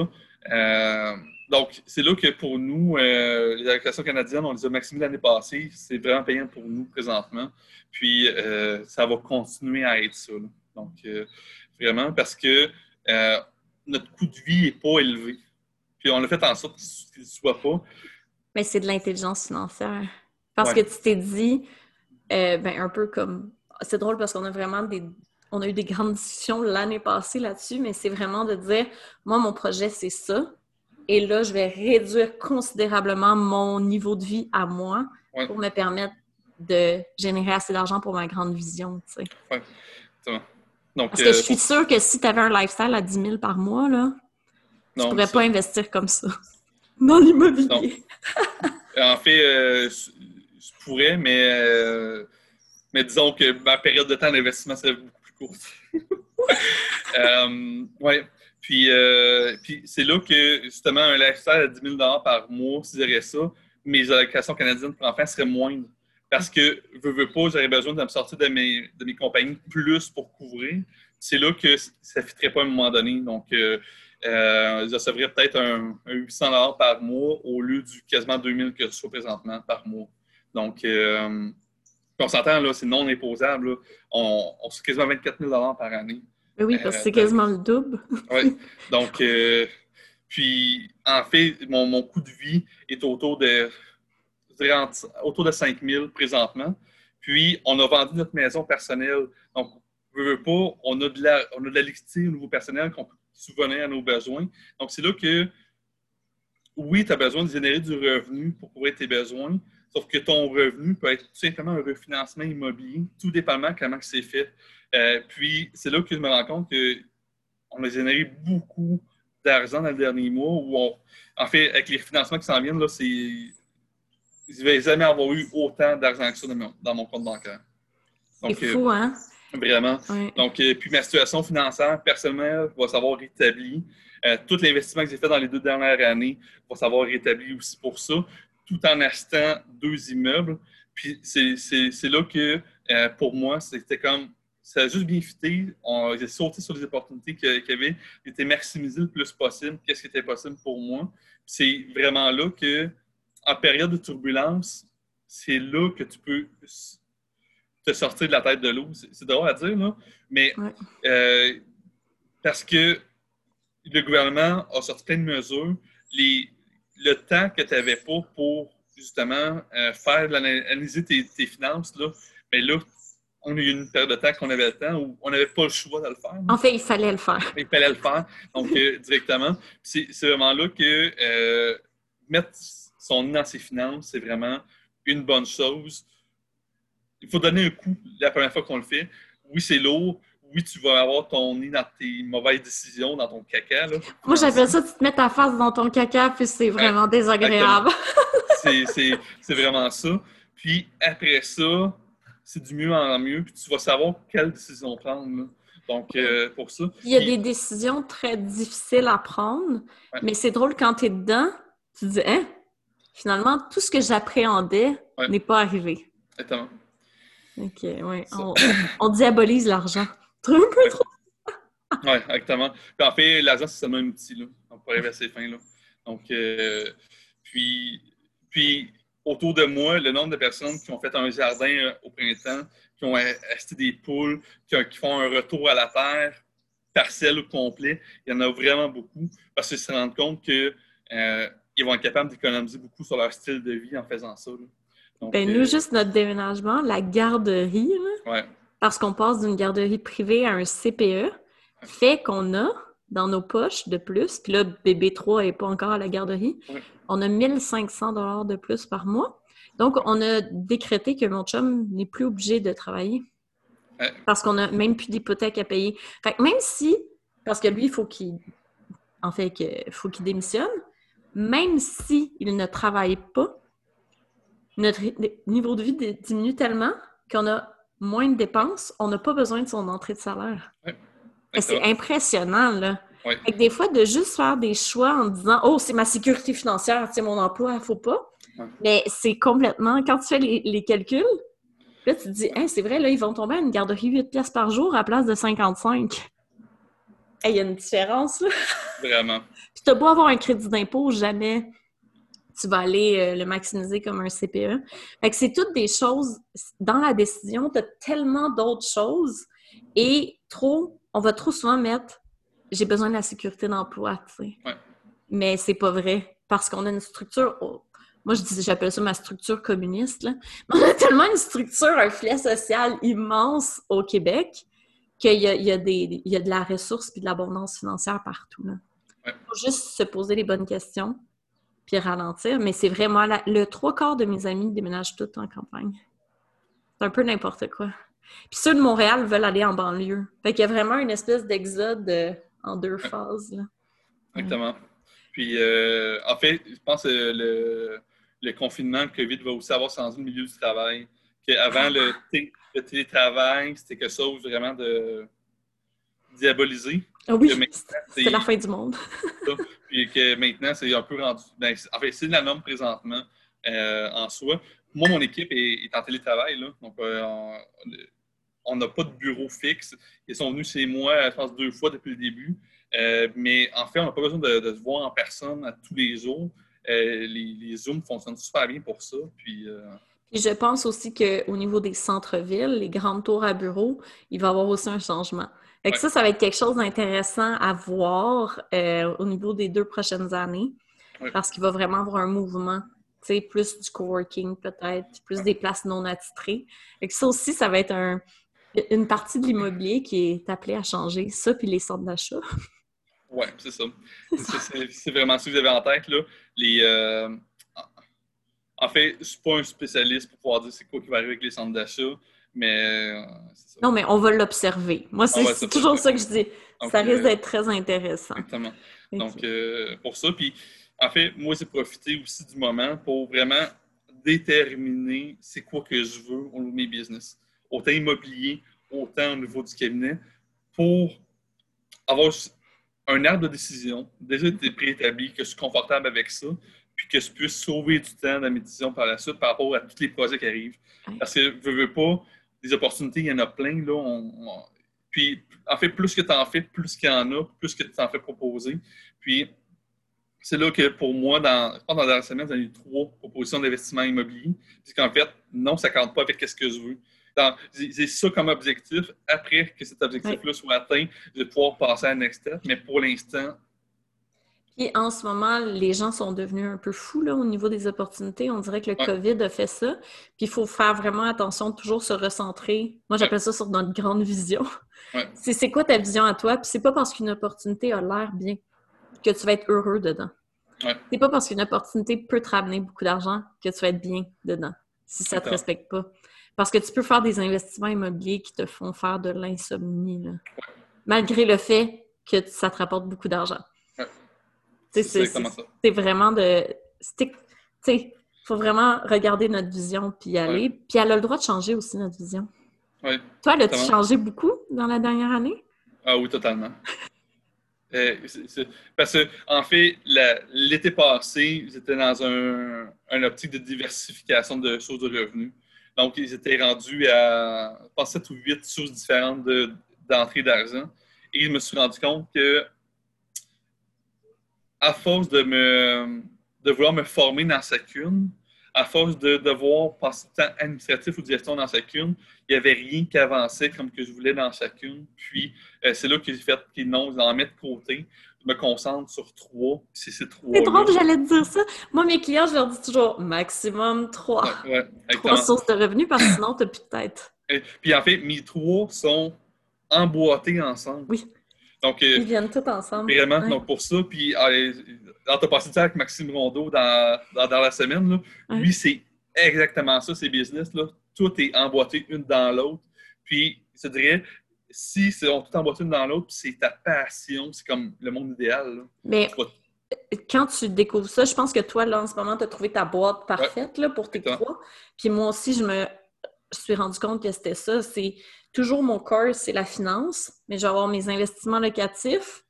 donc, c'est là que pour nous, les allocations canadiennes, on les a maximisées l'année passée. C'est vraiment payant pour nous présentement. Puis, ça va continuer à être ça. Donc, vraiment, parce que notre coût de vie n'est pas élevé. Puis, on a fait en sorte qu'il ne soit pas. Mais c'est de l'intelligence financière. Parce que tu t'es dit, euh, ben, un peu comme. C'est drôle parce qu'on a vraiment des. On a eu des grandes discussions l'année passée là-dessus, mais c'est vraiment de dire, moi, mon projet, c'est ça. Et là, je vais réduire considérablement mon niveau de vie à moi pour me permettre de générer assez d'argent pour ma grande vision. Tu sais. Donc, Parce que je euh, suis sûre que si tu avais un lifestyle à 10 000 par mois, là, tu ne pourrais pas investir comme ça dans l'immobilier. en fait, euh, je pourrais, mais, euh, mais disons que ma période de temps d'investissement serait beaucoup plus courte. ouais. Puis, puis c'est là que, justement, un lifestyle à 10 000 par mois, si j'aurais ça, mes allocations canadiennes pour enfants seraient moindres. Parce que, veux, veux pas, j'aurais besoin de me sortir de mes, de mes compagnies plus pour couvrir. C'est là que ça ne fitterait pas à un moment donné. Donc, euh, euh, je recevrais peut-être un, 800 par mois au lieu du quasiment 2000 que je reçois présentement par mois. Donc, euh, on s'entend, là, c'est non imposable. On, on reçoit quasiment 24 000 par année. Oui, parce que c'est euh, quasiment le double. oui. Donc, euh, puis, en fait, mon, mon, coût de vie est autour de, autour de 5 000 présentement. Puis, on a vendu notre maison personnelle. Donc, on veut pas, on a de la, on a de liquidité au niveau personnel qu'on peut souvenir à nos besoins. Donc, c'est là que, oui, tu as besoin de générer du revenu pour couvrir tes besoins, sauf que ton revenu peut être tout simplement un refinancement immobilier, tout dépendamment comment c'est fait. Euh, puis, c'est là que je me rends compte qu'on a généré beaucoup d'argent dans le dernier mois en fait, avec les financements qui s'en viennent, là, c'est. Je ne vais jamais avoir eu autant d'argent que ça dans mon, compte bancaire. C'est fou, hein? Vraiment. Donc, puis ma situation financière, personnellement, va savoir rétabli. tout l'investissement que j'ai fait dans les deux dernières années va savoir rétabli aussi pour ça, tout en achetant deux immeubles. Puis c'est là que, euh, pour moi, c'était comme, ça a juste bien fité. J'ai sauté sur les opportunités qu'il y avait. J'ai été maximisé le plus possible. Qu'est-ce qui était possible pour moi? C'est vraiment là que, en période de turbulence, c'est là que tu peux te sortir de la tête de l'eau. C'est drôle à dire, là, mais euh, parce que le gouvernement a sorti plein de mesures. Les, le temps que tu n'avais pas pour justement euh, faire analyser tes, finances, là, mais là, on a eu une période de temps qu'on avait le temps où on n'avait pas le choix de le faire. En fait, il fallait le faire. Il fallait le faire, donc euh, directement. C'est vraiment là que euh, son nez dans ses finances, c'est vraiment une bonne chose. Il faut donner un coup la première fois qu'on le fait. Oui, c'est lourd. Oui, tu vas avoir ton nez dans tes mauvaises décisions, dans ton caca. Là. Moi, j'appelle ça, tu te mets ta face dans ton caca, puis c'est vraiment désagréable. c'est vraiment ça. Puis après ça, c'est du mieux en mieux, puis tu vas savoir quelle décision prendre. Donc, euh, pour ça. Il y a des décisions très difficiles à prendre, mais c'est drôle quand tu es dedans, tu te dis, hein, finalement, tout ce que j'appréhendais n'est pas arrivé. Exactement. OK, oui. On, diabolise l'argent. Un peu trop. oui, exactement. Puis en fait, l'argent, c'est seulement un outil, là. On pourrait arriver à ces fins, là. Donc, euh, puis puis, autour de moi, le nombre de personnes qui ont fait un jardin euh, au printemps, qui ont acheté des poules, qui, font un retour à la terre, partiel ou complet, il y en a vraiment beaucoup parce qu'ils se rendent compte euh, vont être capables d'économiser beaucoup sur leur style de vie en faisant ça. ben, nous, euh, juste notre déménagement, la garderie, parce qu'on passe d'une garderie privée à un CPE, fait qu'on a dans nos poches de plus. Puis là, bébé 3 n'est pas encore à la garderie. On a 1500 dollars de plus par mois. Donc, on a décrété que mon chum n'est plus obligé de travailler. Parce qu'on n'a même plus d'hypothèque à payer. Fait que même si, parce que lui, il faut qu'il, en fait, faut qu'il démissionne, même s'il il ne travaille pas, notre niveau de vie diminue tellement qu'on a moins de dépenses, on n'a pas besoin de son entrée de salaire. C'est impressionnant, là. des fois, de juste faire des choix en disant Oh, c'est ma sécurité financière, c'est mon emploi, il ne faut pas. Mais c'est complètement. Quand tu fais les, calculs, là, tu te dis c'est vrai, là, ils vont tomber à une garderie 8 pièces par jour à place de 55. Il y a une différence, là. Vraiment. Puis, tu beau avoir un crédit d'impôt, jamais tu vas aller euh, le maximiser comme un CPE. Fait que c'est toutes des choses. Dans la décision, tu as tellement d'autres choses et trop on va trop souvent mettre j'ai besoin de la sécurité d'emploi, tu sais. Ouais. Mais c'est pas vrai parce qu'on a une structure. Moi, je dis, j'appelle ça ma structure communiste. Là. On a tellement une structure, un filet social immense au Québec qu'il y y, a des, il y a de la ressource et de l'abondance financière partout. Il faut juste se poser les bonnes questions puis ralentir. Mais c'est vraiment le trois quarts de mes amis déménagent tout en campagne. C'est un peu n'importe quoi. Puis ceux de Montréal veulent aller en banlieue. Fait qu'il y a vraiment une espèce d'exode euh, en deux phases. Exactement. Puis, euh, en fait, je pense que le, le, confinement, le COVID va aussi avoir changé le milieu du travail. Qu'avant, le, le, télétravail, c'était quelque chose vraiment de diabolisé. Ah oui, c'est la fin du monde. puis que maintenant, c'est un peu rendu... Ben, en fait, c'est la norme présentement euh, en soi. Moi, mon équipe est, en télétravail. Là, donc, on n'a pas de bureau fixe. Ils sont venus chez moi, je pense, deux fois depuis le début. Euh, mais en fait, on n'a pas besoin de, se voir en personne à tous les jours. Euh, les, Zooms fonctionnent super bien pour ça. Puis, euh, je pense aussi qu'au niveau des centres-villes, les grandes tours à bureaux, il va y avoir aussi un changement. Ça, ça va être quelque chose d'intéressant à voir au niveau des deux prochaines années. Parce qu'il va vraiment avoir un mouvement plus du coworking peut-être, plus des places non attitrées. Et ça aussi, ça va être un, une partie de l'immobilier qui est appelée à changer. Ça, puis les centres d'achat. Oui, c'est ça. c'est vraiment ce que vous avez en tête. Là. Les, euh, En fait, je ne suis pas un spécialiste pour pouvoir dire c'est quoi qui va arriver avec les centres d'achat, Mais Non, mais on va l'observer. Moi, c'est toujours ça que je dis. ça risque d'être très intéressant. Exactement. Donc, pour ça, puis en fait, moi, j'ai profité aussi du moment pour vraiment déterminer c'est quoi que je veux au niveau de mes business. Autant immobilier, autant au niveau du cabinet, pour avoir un arbre de décision déjà préétabli, que je suis confortable avec ça, puis que je puisse sauver du temps dans mes décisions par la suite par rapport à tous les projets qui arrivent. Parce que je veux pas, des opportunités, il y en a plein. Là, puis, en fait, plus que tu en fais, plus qu'il y en a, plus que tu t'en fais proposer. Puis, c'est là que pour moi, dans, je pense dans la semaine, j'ai eu trois propositions d'investissement immobilier. Puis qu'en fait, non, ça ne compte pas avec ce que je veux. J'ai ça comme objectif. Après que cet objectif-là soit atteint, je vais pouvoir passer à la next step. Mais pour l'instant, puis en ce moment, les gens sont devenus un peu fous là, au niveau des opportunités. On dirait que le COVID a fait ça. Puis il faut faire vraiment attention, toujours se recentrer. Moi, j'appelle ça sur notre grande vision. C'est quoi ta vision à toi? Puis c'est pas parce qu'une opportunité a l'air bien que tu vas être heureux dedans. C'est pas parce qu'une opportunité peut te ramener beaucoup d'argent que tu vas être bien dedans, si ça te respecte pas. Parce que tu peux faire des investissements immobiliers qui te font faire de l'insomnie, malgré le fait que ça te rapporte beaucoup d'argent. C'est vraiment de. Il faut vraiment regarder notre vision puis y aller. Puis elle a le droit de changer aussi notre vision. Oui. Toi, elle a-tu changé beaucoup dans la dernière année? Ah oui, totalement. Euh, parce que, en fait, l'été passé, ils étaient dans un, un, optique de diversification de sources de revenus. Donc, ils étaient rendus à, je pense, 7 ou 8 sources différentes d'entrée d'argent. Et je me suis rendu compte que à force de, me, de vouloir me former dans chacune, à force de devoir passer du temps administratif ou de gestion dans chacune, il n'y avait rien qui avançait comme que je voulais dans chacune. Puis, euh, c'est là que j'ai fait qu'ils n'ont en mettre de côté. Je me concentre sur trois. C'est ces trois. C'est drôle, j'allais te dire ça. Moi, mes clients, je leur dis toujours maximum trois. trois sources de revenus parce que sinon, tu n'as plus de tête. puis, en fait, mes trois sont emboîtés ensemble. Oui. Donc, euh, Ils viennent tous ensemble. Vraiment, donc pour ça. Puis, tu as passé ça avec Maxime Rondeau dans, dans, la semaine. Là. Lui, c'est exactement ça, ces business-là. Tout est emboîté une dans l'autre. Puis, je dirais, si on tout emboîté une dans l'autre, c'est ta passion, c'est comme le monde idéal. Mais quand tu découvres ça, je pense que toi, là, en ce moment, tu as trouvé ta boîte parfaite là, pour tes trois. Puis moi aussi, je me suis rendu compte que c'était ça. C'est toujours mon corps, c'est la finance, mais je vais avoir mes investissements locatifs,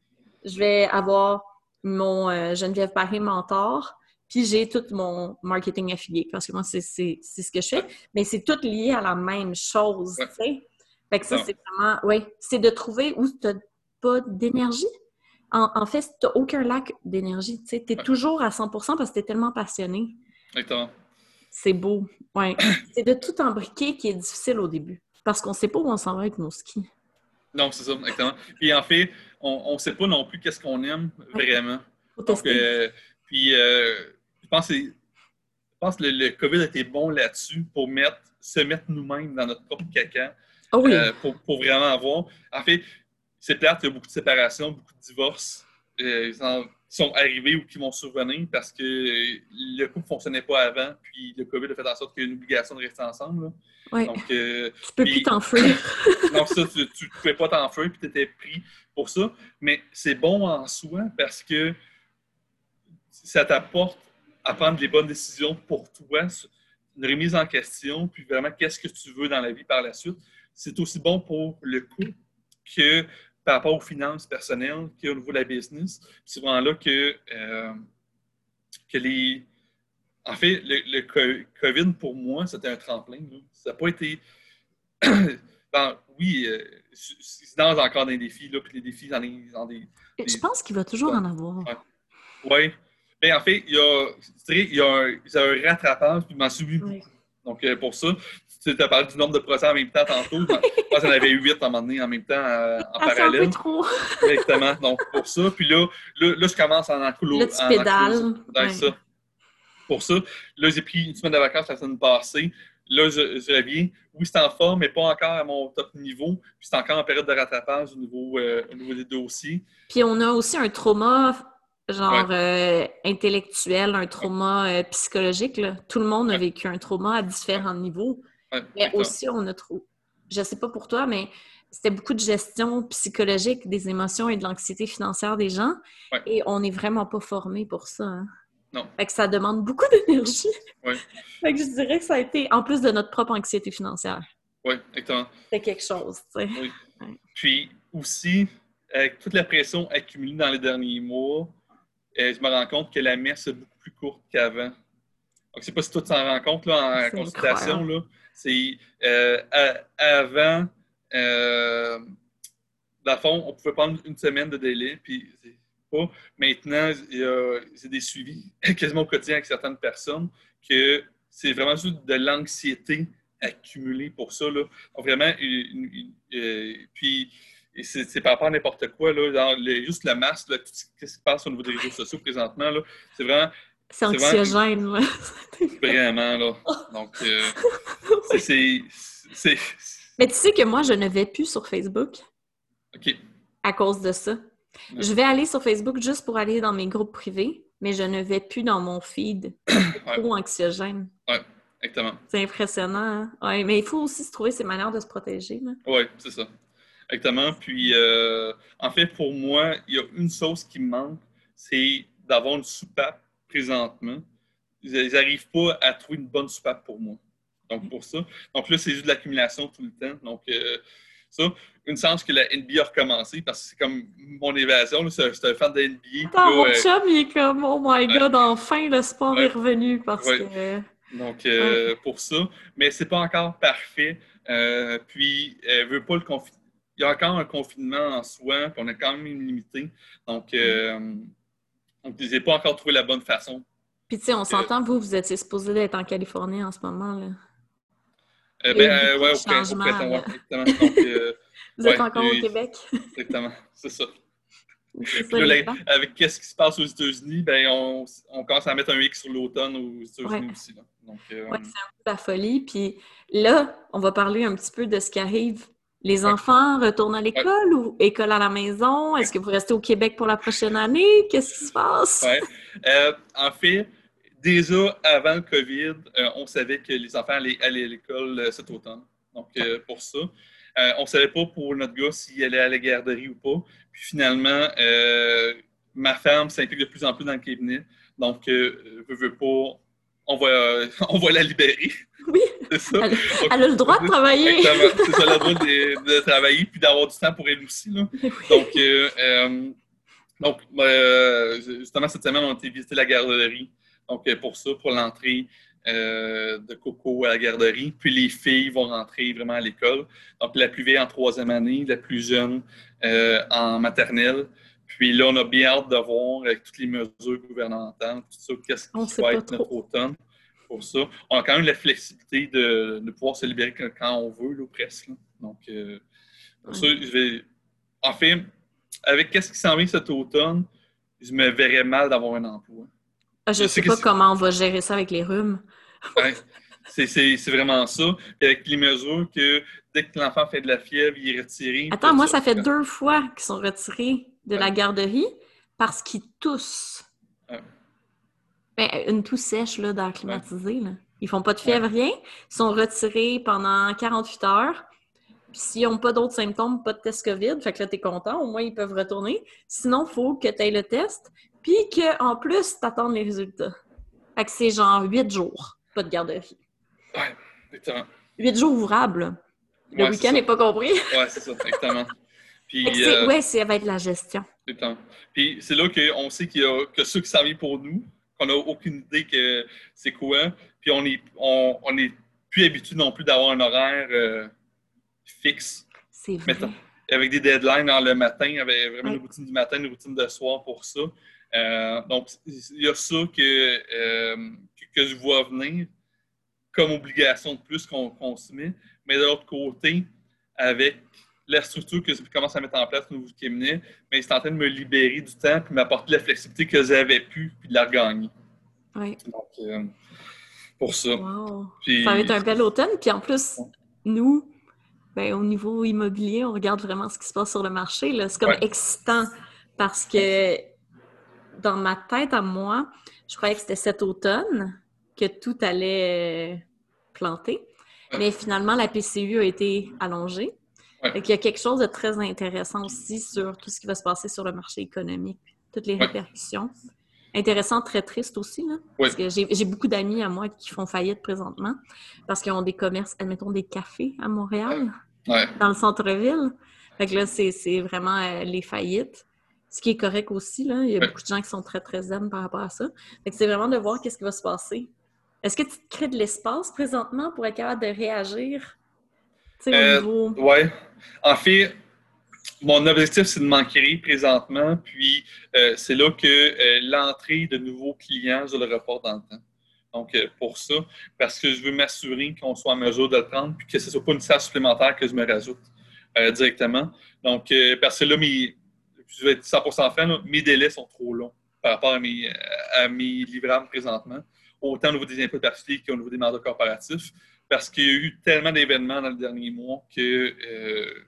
je vais avoir mon euh, Geneviève Paris mentor, puis j'ai tout mon marketing affilié, parce que moi, c'est ce que je fais, mais c'est tout lié à la même chose, tu sais. Fait que ça, c'est vraiment, oui, c'est de trouver où tu n'as pas d'énergie. En, fait, tu n'as aucun lac d'énergie, tu sais. Tu es toujours à 100% parce que tu es tellement passionné. Exactement. C'est beau, oui. c'est de tout embriquer qui est difficile au début. Parce qu'on ne sait pas où on s'en va avec nos skis. Non, c'est ça, exactement. Puis en fait, on ne sait pas non plus qu'est-ce qu'on aime vraiment. Donc, euh, puis euh, je pense, que, le, COVID a été bon là-dessus pour mettre, se mettre nous-mêmes dans notre propre caca. Ah oui. Euh, pour, vraiment avoir. En fait, c'est plate, il y a beaucoup de séparations, beaucoup de divorces sont arrivés ou qui vont survenir parce que le couple ne fonctionnait pas avant, puis le COVID a fait en sorte qu'il y a une obligation de rester ensemble. Donc, euh, tu peux plus t'enfuir. non, ça, tu ne pouvais pas t'enfuir, puis tu étais pris pour ça. Mais c'est bon en soi parce que ça t'apporte à prendre les bonnes décisions pour toi, une remise en question, puis vraiment qu'est-ce que tu veux dans la vie par la suite. C'est aussi bon pour le couple que par rapport aux finances personnelles qu'il y a au niveau de la business. C'est vraiment là que, euh, que les. En fait, le, COVID, pour moi, c'était un tremplin. Ça n'a pas été. oui, euh, c'est dans encore des défis, là, puis les défis, dans des, des, Je pense qu'il va toujours en avoir. Oui. Mais en fait, il y a, il y a, un, il y a un rattrapage, puis m'en suis beaucoup. Donc, euh, pour ça, tu as parlé du nombre de procès en même temps tantôt. Je pense qu'il y en avait huit à un moment donné en même temps euh, en ah, parallèle. Un peu trop. Exactement. Donc, pour ça. Puis là, là, je commence en encoulot. Là, tu pédales. Ouais. ça. Pour ça. Là, j'ai pris une semaine de vacances la semaine passée. Là, je, je reviens. Oui, c'est en forme, mais pas encore à mon top niveau. Puis c'est encore en période de rattrapage au niveau, euh, au niveau des dossiers. Puis on a aussi un trauma genre euh, intellectuel, un trauma psychologique. Là. Tout le monde a vécu un trauma à différents niveaux. Mais aussi, on a, je sais pas pour toi, mais c'était beaucoup de gestion psychologique des émotions et de l'anxiété financière des gens. Et on n'est vraiment pas formé pour ça. Hein. Non. Fait que ça demande beaucoup d'énergie. Oui. fait que je dirais que ça a été, en plus de notre propre anxiété financière. Oui, exactement. C'est quelque chose, tu sais. Oui. Puis aussi, avec toute la pression accumulée dans les derniers mois, euh, je me rends compte que la messe est beaucoup plus courte qu'avant. Donc, je ne sais pas si toi tu t'en rends compte là, en consultation. Là. C'est euh, avant, euh, fond, on pouvait prendre une semaine de délai, puis pas. Maintenant, a, des suivis quasiment au quotidien avec certaines personnes que c'est vraiment juste de l'anxiété accumulée pour ça. Là. Vraiment, euh, puis c'est par rapport à n'importe quoi, là, juste le masque, tout ce qui se passe au niveau des réseaux sociaux présentement, c'est vraiment c'est anxiogène, vraiment, Vraiment, là. Donc, euh, c'est. Mais tu sais que moi, je ne vais plus sur Facebook. OK. À cause de ça. Je vais aller sur Facebook juste pour aller dans mes groupes privés, mais je ne vais plus dans mon feed. C'est trop anxiogène. Oui, exactement. C'est impressionnant. Hein? Ouais, mais il faut aussi se trouver ses manières de se protéger. Oui, c'est ça. Exactement. Puis, euh, en fait, pour moi, il y a une chose qui me manque, c'est d'avoir une soupape présentement, ils n'arrivent pas à trouver une bonne soupape pour moi. Donc, pour ça. Donc là, c'est juste de l'accumulation tout le temps. Donc, euh, ça, une chance que la NBA a recommencé parce que c'est comme mon évasion. C'est un fan de NBA. Attends, mon chum, il est comme, oh my god, enfin, le sport est revenu parce que. Donc, euh, pour ça. Mais c'est pas encore parfait. Euh, puis, elle veut pas le confinement. Il y a encore un confinement en soi, puis on est quand même limité. Donc, mm. Donc, ils n'ont pas encore trouvé la bonne façon. Puis, tu sais, on s'entend, vous, vous êtes supposé d'être en Californie en ce moment, là. Euh, ben, euh, ouais, au printemps, euh, vous êtes encore au Québec. Exactement, c'est ça. avec qu'est-ce qui se passe aux États-Unis, ben, on, on, commence à mettre un X sur l'automne aux États-Unis aussi. Là. Donc, euh, c'est un peu la folie. Puis là, on va parler un petit peu de ce qui arrive les enfants retournent à l'école ou école à la maison? Est-ce que vous restez au Québec pour la prochaine année? Qu'est-ce qui se passe? Euh, en fait, déjà avant le COVID, euh, on savait que les enfants allaient, aller à l'école euh, cet automne. Donc, pour ça. on ne savait pas pour notre gars s'il allait à la garderie ou pas. Puis finalement, ma femme s'implique de plus en plus dans le cabinet. Donc, pas, on va, on va la libérer. Oui. Ça. Elle, a le droit de travailler. C'est ça, elle a le droit de, travailler puis d'avoir du temps pour elle aussi. Là. Donc, euh, euh, donc euh, justement, cette semaine, on a été visiter la garderie. Donc, pour ça, pour l'entrée de Coco à la garderie. Puis les filles vont rentrer vraiment à l'école. Donc, la plus vieille en troisième année, la plus jeune en maternelle. Puis là, on a bien hâte de voir avec toutes les mesures gouvernementales, tout ça, qu'est-ce qui va être notre automne pour ça. On a quand même la flexibilité de, de pouvoir se libérer quand on veut, là, presque. Donc, euh, pour ça, je vais. En fait, avec qu'est-ce qui s'en vient cet automne, je me verrais mal d'avoir un emploi. Ah, je ne sais, pas comment on va gérer ça avec les rhumes. ouais, c'est vraiment ça. Avec les mesures que dès que l'enfant fait de la fièvre, il est retiré. Attends, moi, ça, fait deux fois qu'ils sont retirés de la garderie parce qu'ils toussent. Ben, une toux sèche là, d'air climatisé. Là. Ils font pas de fièvre, rien. Ils sont retirés pendant 48 heures. Puis s'ils n'ont pas d'autres symptômes, pas de test COVID, fait que là, tu es content, au moins ils peuvent retourner. Sinon, il faut que tu aies le test, puis qu'en plus, tu attendes les résultats. Fait que c'est genre 8 jours, pas de garderie. Ouais, exactement. 8 jours ouvrables. Le week-end n'est pas compris. ouais, c'est ça, exactement. Puis, euh, ouais, ça va être la gestion. Puis c'est là qu'on sait qu'il y a que ceux qui servent pour nous, qu'on n'a aucune idée que c'est quoi. Puis on est, on, est plus habitué non plus d'avoir un horaire euh, fixe. C'est vrai. avec des deadlines dans le matin, avec vraiment une routine du matin, une routine de soir pour ça. Euh, donc, il y a ça que, euh, que, je vois venir comme obligation de plus qu'on se met. Mais de l'autre côté, avec la structure que je commence à mettre en place au niveau du cabinet, mais c'est en train de me libérer du temps et m'apporter la flexibilité que j'avais pu puis de la regagner. Oui. Donc, euh, pour ça. ça va être un bel automne. Puis en plus, nous, ben, au niveau immobilier, on regarde vraiment ce qui se passe sur le marché. C'est comme excitant parce que dans ma tête à moi, je croyais que c'était cet automne que tout allait planter. Mais finalement, la PCU a été allongée. Il y a quelque chose de très intéressant aussi sur tout ce qui va se passer sur le marché économique, toutes les répercussions. Intéressant, très triste aussi, là, parce que j'ai beaucoup d'amis à moi qui font faillite présentement parce qu'ils ont des commerces, admettons des cafés à Montréal, dans le centre-ville. Fait que là, c'est vraiment euh, les faillites. Ce qui est correct aussi, là. Il y a beaucoup de gens qui sont très, très zen par rapport à ça. C'est vraiment de voir qu'est-ce qui va se passer. Est-ce que tu te crées de l'espace présentement pour être capable de réagir? Euh, Oui. En fait, mon objectif, c'est de m'enquérir présentement, puis euh, c'est là que euh, l'entrée de nouveaux clients, je le reporte dans le temps. Donc, pour ça, parce que je veux m'assurer qu'on soit en mesure de le prendre, puis que ce ne soit pas une salle supplémentaire que je me rajoute directement. Donc, parce que là, mes, je vais être 100% franc, mes délais sont trop longs par rapport à mes, à mes livrables présentement, autant au niveau des impôts particuliers qu'au niveau des mandats corporatifs parce qu'il y a eu tellement d'événements dans le dernier mois que euh,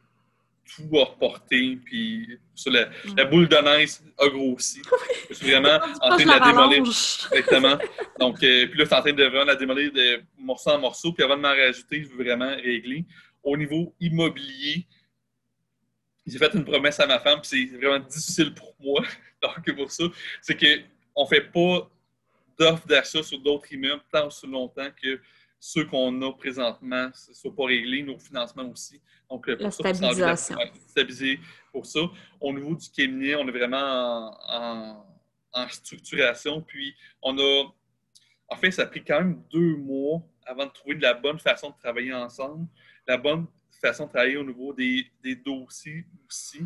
tout a reporté, puis la, boule de neige a grossi. Je suis vraiment en train de la démolir. Exactement. Donc, euh, puis là, je suis en train de vraiment la démolir de morceau en morceau, puis avant de m'en rajouter, je veux vraiment régler. Au niveau immobilier, j'ai fait une promesse à ma femme, puis c'est vraiment difficile pour moi. Donc, pour ça, c'est qu'on ne fait pas d'offres d'achat sur d'autres immeubles tant aussi longtemps que ceux qu'on a présentement ne soient pas réglés, nos financements aussi. Donc, euh, pour La ça, stabilisation. stabiliser pour ça. Au niveau du cabinet, on est vraiment en, structuration. Puis, on a. En fait, ça a pris quand même deux mois avant de trouver de la bonne façon de travailler ensemble, la bonne façon de travailler au niveau des, dossiers aussi.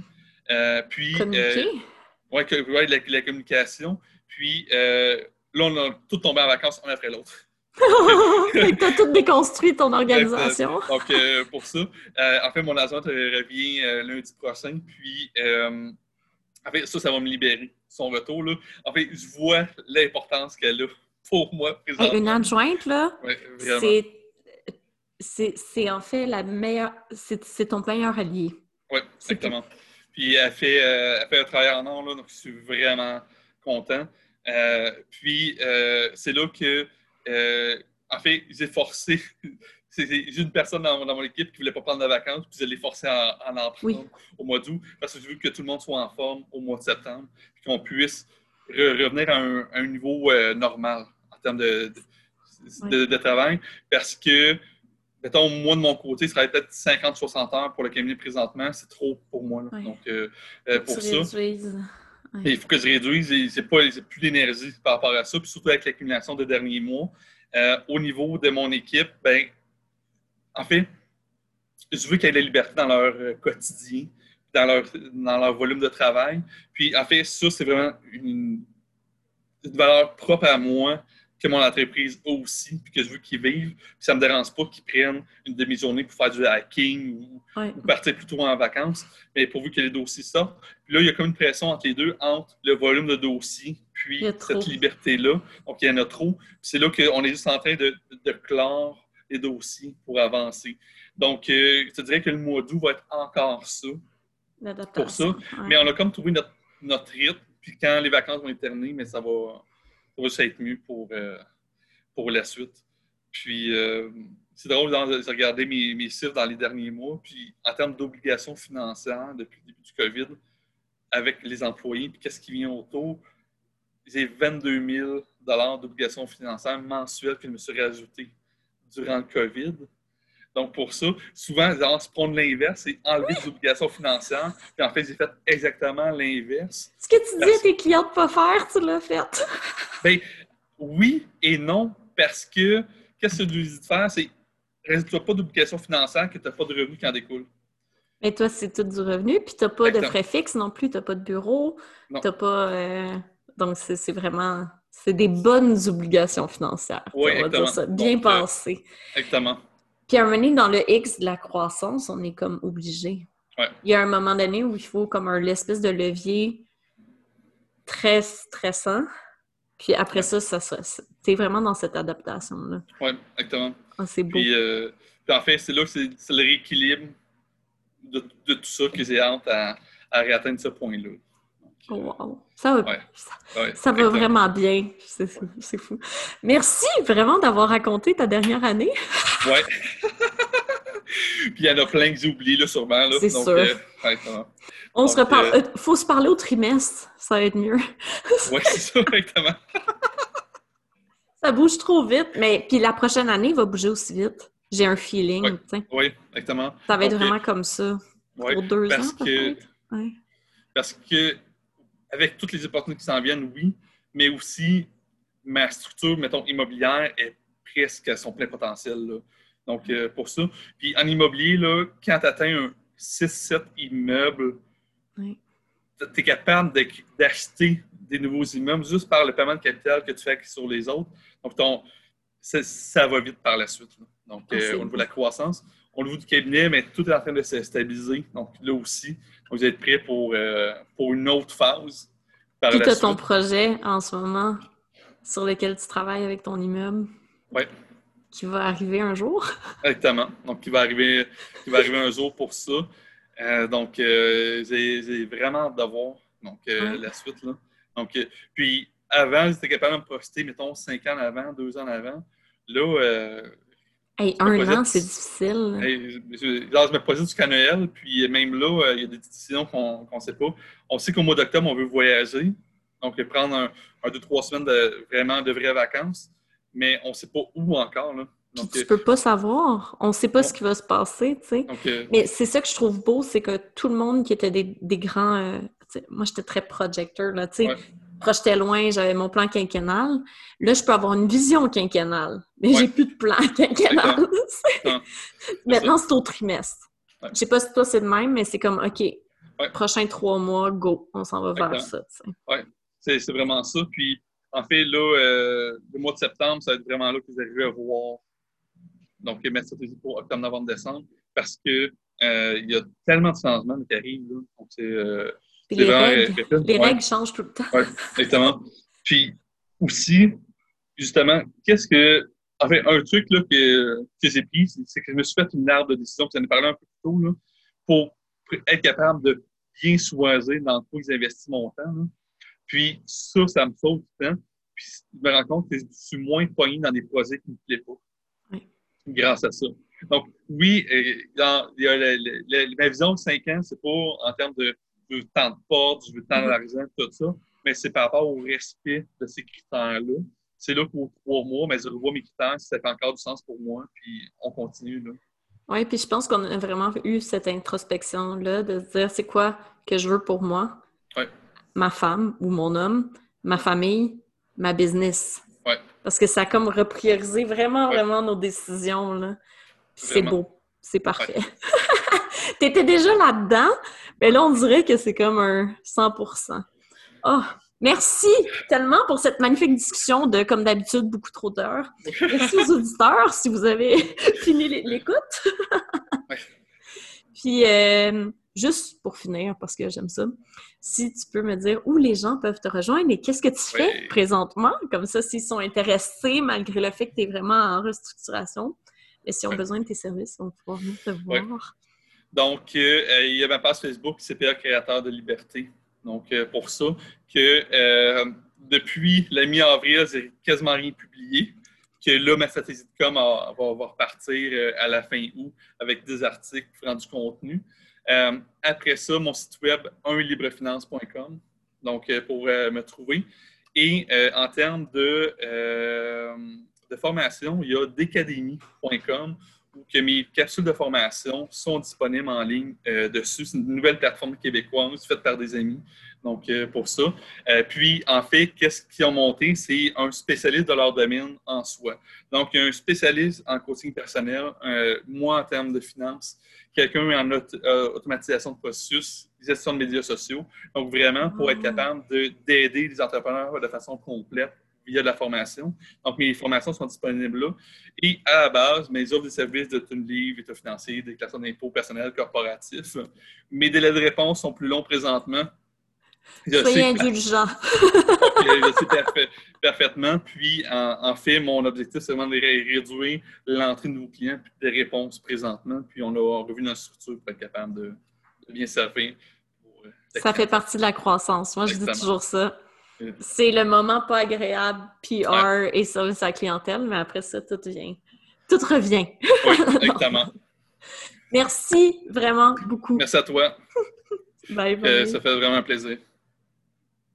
Euh, puis. Euh, oui, ouais, la, la, communication. Puis, là, on a tout tombé en vacances un après l'autre. Tu as tout déconstruit ton organisation. Donc, euh, pour ça, euh, en fait, mon agent revient euh, lundi prochain, puis en fait, ça, ça va me libérer, son retour. Là. En fait, je vois l'importance qu'elle a pour moi présentement. Une adjointe, là, c'est c'est en fait la meilleure, c'est ton meilleur allié. Oui, exactement. Puis elle fait, elle fait un travail en or, là, donc je suis vraiment content. puis c'est là que euh, en fait, j'ai forcé. J'ai une personne dans, mon équipe qui ne voulait pas prendre de vacances, puis je l'ai forcé à, en prendre au mois d'août, parce que je veux que tout le monde soit en forme au mois de septembre, puis qu'on puisse revenir à un, niveau euh, normal en termes de, de, travail. Parce que, mettons, moi, de mon côté, ce serait peut-être 50-60 heures pour le cabinet présentement. C'est trop pour moi. Donc, euh, pour ça. Il faut que je réduise, c'est pas plus d'énergie par rapport à ça, puis surtout avec l'accumulation des derniers mois. Euh, au niveau de mon équipe, ben, en fait, je veux qu'il y ait de la liberté dans leur euh, quotidien, dans leur, dans leur volume de travail. Puis, en fait, ça, c'est vraiment une, une valeur propre à moi que mon entreprise a aussi, puis que je veux qu'ils vivent. Puis ça ne me dérange pas qu'ils prennent une demi-journée pour faire du hacking ou, partir plutôt en vacances, mais pourvu que les dossiers sortent. Puis là, il y a comme une pression entre les deux, entre le volume de dossiers puis cette liberté-là. Donc, il y en a trop. Puis c'est là qu'on est juste en train de, de, clore les dossiers pour avancer. Donc, euh, je te dirais que le mois d'août va être encore ça. Pour ça. Mais on a comme trouvé notre, notre rythme. Puis quand les vacances vont être terminées, mais ça va ça va être mieux pour, euh, pour la suite. Puis, euh, c'est drôle de regarder mes, chiffres dans les derniers mois. Puis, en termes d'obligations financières depuis le début du COVID, avec les employés, puis qu'est-ce qui vient autour, j'ai 22 000 d'obligations financières mensuelles que je me suis rajouté durant le COVID. Donc, pour ça, souvent, on se prendre l'inverse et enlever des obligations financières. Puis, en fait, j'ai fait exactement l'inverse. Ce que tu dis à tes clients de ne pas faire, tu l'as fait. Bien, oui et non, parce que qu'est-ce que tu dis de faire? C'est rajoute pas d'obligation financière que tu n'as pas de revenus qui en découlent. Mais toi, c'est tout du revenu, puis tu n'as pas de frais fixes non plus, tu n'as pas de bureau, tu n'as pas. Euh, donc, c'est vraiment. C'est des bonnes obligations financières. Oui, exactement. Bien pensé. Exactement. Puis à un moment donné, dans le X de la croissance, on est comme obligé. Il y a un moment donné où il faut comme un espèce de levier très stressant. Puis après ça, ça, tu es vraiment dans cette adaptation-là. Oui, exactement. Ah, c'est beau. Euh, puis, en fait, c'est là que c'est le rééquilibre de, tout ça que j'ai hâte à, à réatteindre ce point-là. Oh, wow. Ça va, ça, va vraiment bien. C'est fou. Merci vraiment d'avoir raconté ta dernière année. ouais. Puis il y en a plein que j'ai oublié, là, sûrement. C'est sûr. Euh, On se reparle. Euh, euh, faut se parler au trimestre. Ça va être mieux. oui, c'est ça, exactement. ça bouge trop vite. Mais puis la prochaine année va bouger aussi vite. J'ai un feeling. Oui, exactement. Ça va être vraiment comme ça. pour deux parce ans, que, Parce que avec toutes les opportunités qui s'en viennent, oui, mais aussi ma structure, mettons, immobilière est presque à son plein potentiel. Donc, euh, pour ça. Puis en immobilier, là, quand tu atteins un 6-7 immeubles, tu es capable d'acheter des nouveaux immeubles juste par le paiement de capital que tu fais sur les autres. Donc, ton, ça va vite par la suite. Donc, ah, euh, au niveau de la croissance, au niveau du cabinet, mais tout est en train de se stabiliser. Donc, là aussi, vous êtes prêts pour, euh, pour une autre phase. Par tu as ton projet en ce moment sur lequel tu travailles avec ton immeuble? Oui. Qui va arriver un jour? Exactement. Donc, qui va arriver, qui va arriver un jour pour ça. Euh, donc, euh, j'ai vraiment hâte d'avoir donc, la suite. Là. Donc, puis, avant, j'étais capable de me projeter, mettons, cinq ans avant, deux ans avant. Là, un an, c'est difficile. je, me projette jusqu'à Noël, puis même là, euh, il y a des décisions qu'on ne sait pas. On sait qu'au mois d'octobre, on veut voyager, donc prendre un, deux, trois semaines de vraiment de vraies vacances, mais on ne sait pas où encore. Là. tu ne peux pas savoir. On ne sait pas ce qui va se passer, tu sais. Euh, mais c'est ça que je trouve beau, c'est que tout le monde qui était des, grands... Euh, moi, j'étais très projecteur, là, tu sais projetais loin, j'avais mon plan quinquennal. Là, je peux avoir une vision quinquennale, mais j'ai plus de plan quinquennal. Maintenant, c'est au trimestre. Je Je sais pas si toi c'est le même, mais c'est comme OK, prochain trois mois, go, on s'en va vers ça. Oui, c'est vraiment ça. Puis, en fait, là, euh, le mois de septembre, ça va être vraiment là que vous arrivez à voir donc ma stratégie pour octobre, novembre, décembre, parce que euh, il y a tellement de changements qui arrivent. Là. Donc, c'est euh, les, règles, changent tout le temps. Oui, exactement. Puis aussi, justement, qu'est-ce que. Enfin, un truc là, que, que j'ai pris, c'est que je me suis fait une arbre de décision, tu en as parlé un peu plus tôt, là, pour être capable de bien choisir dans quoi j'investis mon temps. Là. Puis ça, ça me sauve du temps. Puis je me rends compte que je suis moins pogné dans des projets qui ne me plaisent pas. Oui. Grâce à ça. Donc, oui, euh, dans, ma vision de 5 ans, c'est pas en termes de veux tant de portes, je veux tant d'argent, tout ça. Mais c'est par rapport au respect de ces critères-là. C'est là qu'au trois mois, mais je revois mes critères, si ça fait encore du sens pour moi, puis on continue. Là. Oui, puis je pense qu'on a vraiment eu cette introspection-là de se dire c'est quoi que je veux pour moi, ma femme ou mon homme, ma famille, ma business. Ouais. Parce que ça a comme repriorisé vraiment, vraiment nos décisions. C'est beau. C'est parfait. tu étais déjà là-dedans, mais là, on dirait que c'est comme un 100% Oh, merci tellement pour cette magnifique discussion de, comme d'habitude, beaucoup trop d'heures. Merci aux auditeurs si vous avez fini l'écoute. Puis, euh, juste pour finir, parce que j'aime ça, si tu peux me dire où les gens peuvent te rejoindre et qu'est-ce que tu fais présentement, comme ça, s'ils sont intéressés, malgré le fait que tu es vraiment en restructuration, et s'ils ont besoin de tes services, on va pouvoir venir te voir. Donc, euh, il y a ma page Facebook, CPA Créateur de Liberté. Donc, euh, pour ça, que euh, depuis la mi-avril, j'ai quasiment rien publié. Que là, ma stratégie de com va, va repartir à la fin août avec des articles faisant du contenu. après ça, mon site web, unlibrefinance.com, donc pour me trouver. Et en termes de, de formation, il y a decademy.com ou que mes capsules de formation sont disponibles en ligne euh, dessus. C'est une nouvelle plateforme québécoise faite par des amis. Donc, euh, pour ça. Euh, puis, en fait, qu'est-ce qu'ils ont monté? C'est un spécialiste de leur domaine en soi. Donc, il y a un spécialiste en coaching personnel, moi en termes de finances, quelqu'un en automatisation de processus, gestion de médias sociaux. Donc, vraiment, pour être ah. capable d'aider les entrepreneurs de façon complète via de la formation. Donc, mes formations sont disponibles là. Et à la base, mes offres de services de tune livre, état financier, déclaration d'impôts personnels corporatifs. Mes délais de réponse sont plus longs présentement. Soyez indulgent. je sais parfaitement. Puis, en, fait, mon objectif, c'est vraiment de réduire l'entrée de nouveaux clients et des réponses présentement. Puis, on a revu notre structure pour être capable de, bien servir pour Ça fait partie de la croissance. Moi, je dis toujours ça. C'est le moment pas agréable, PR et service à la clientèle, mais après ça, tout vient. Tout revient. Oui, exactement. Merci vraiment beaucoup. Merci à toi. bye bye. ça fait vraiment plaisir.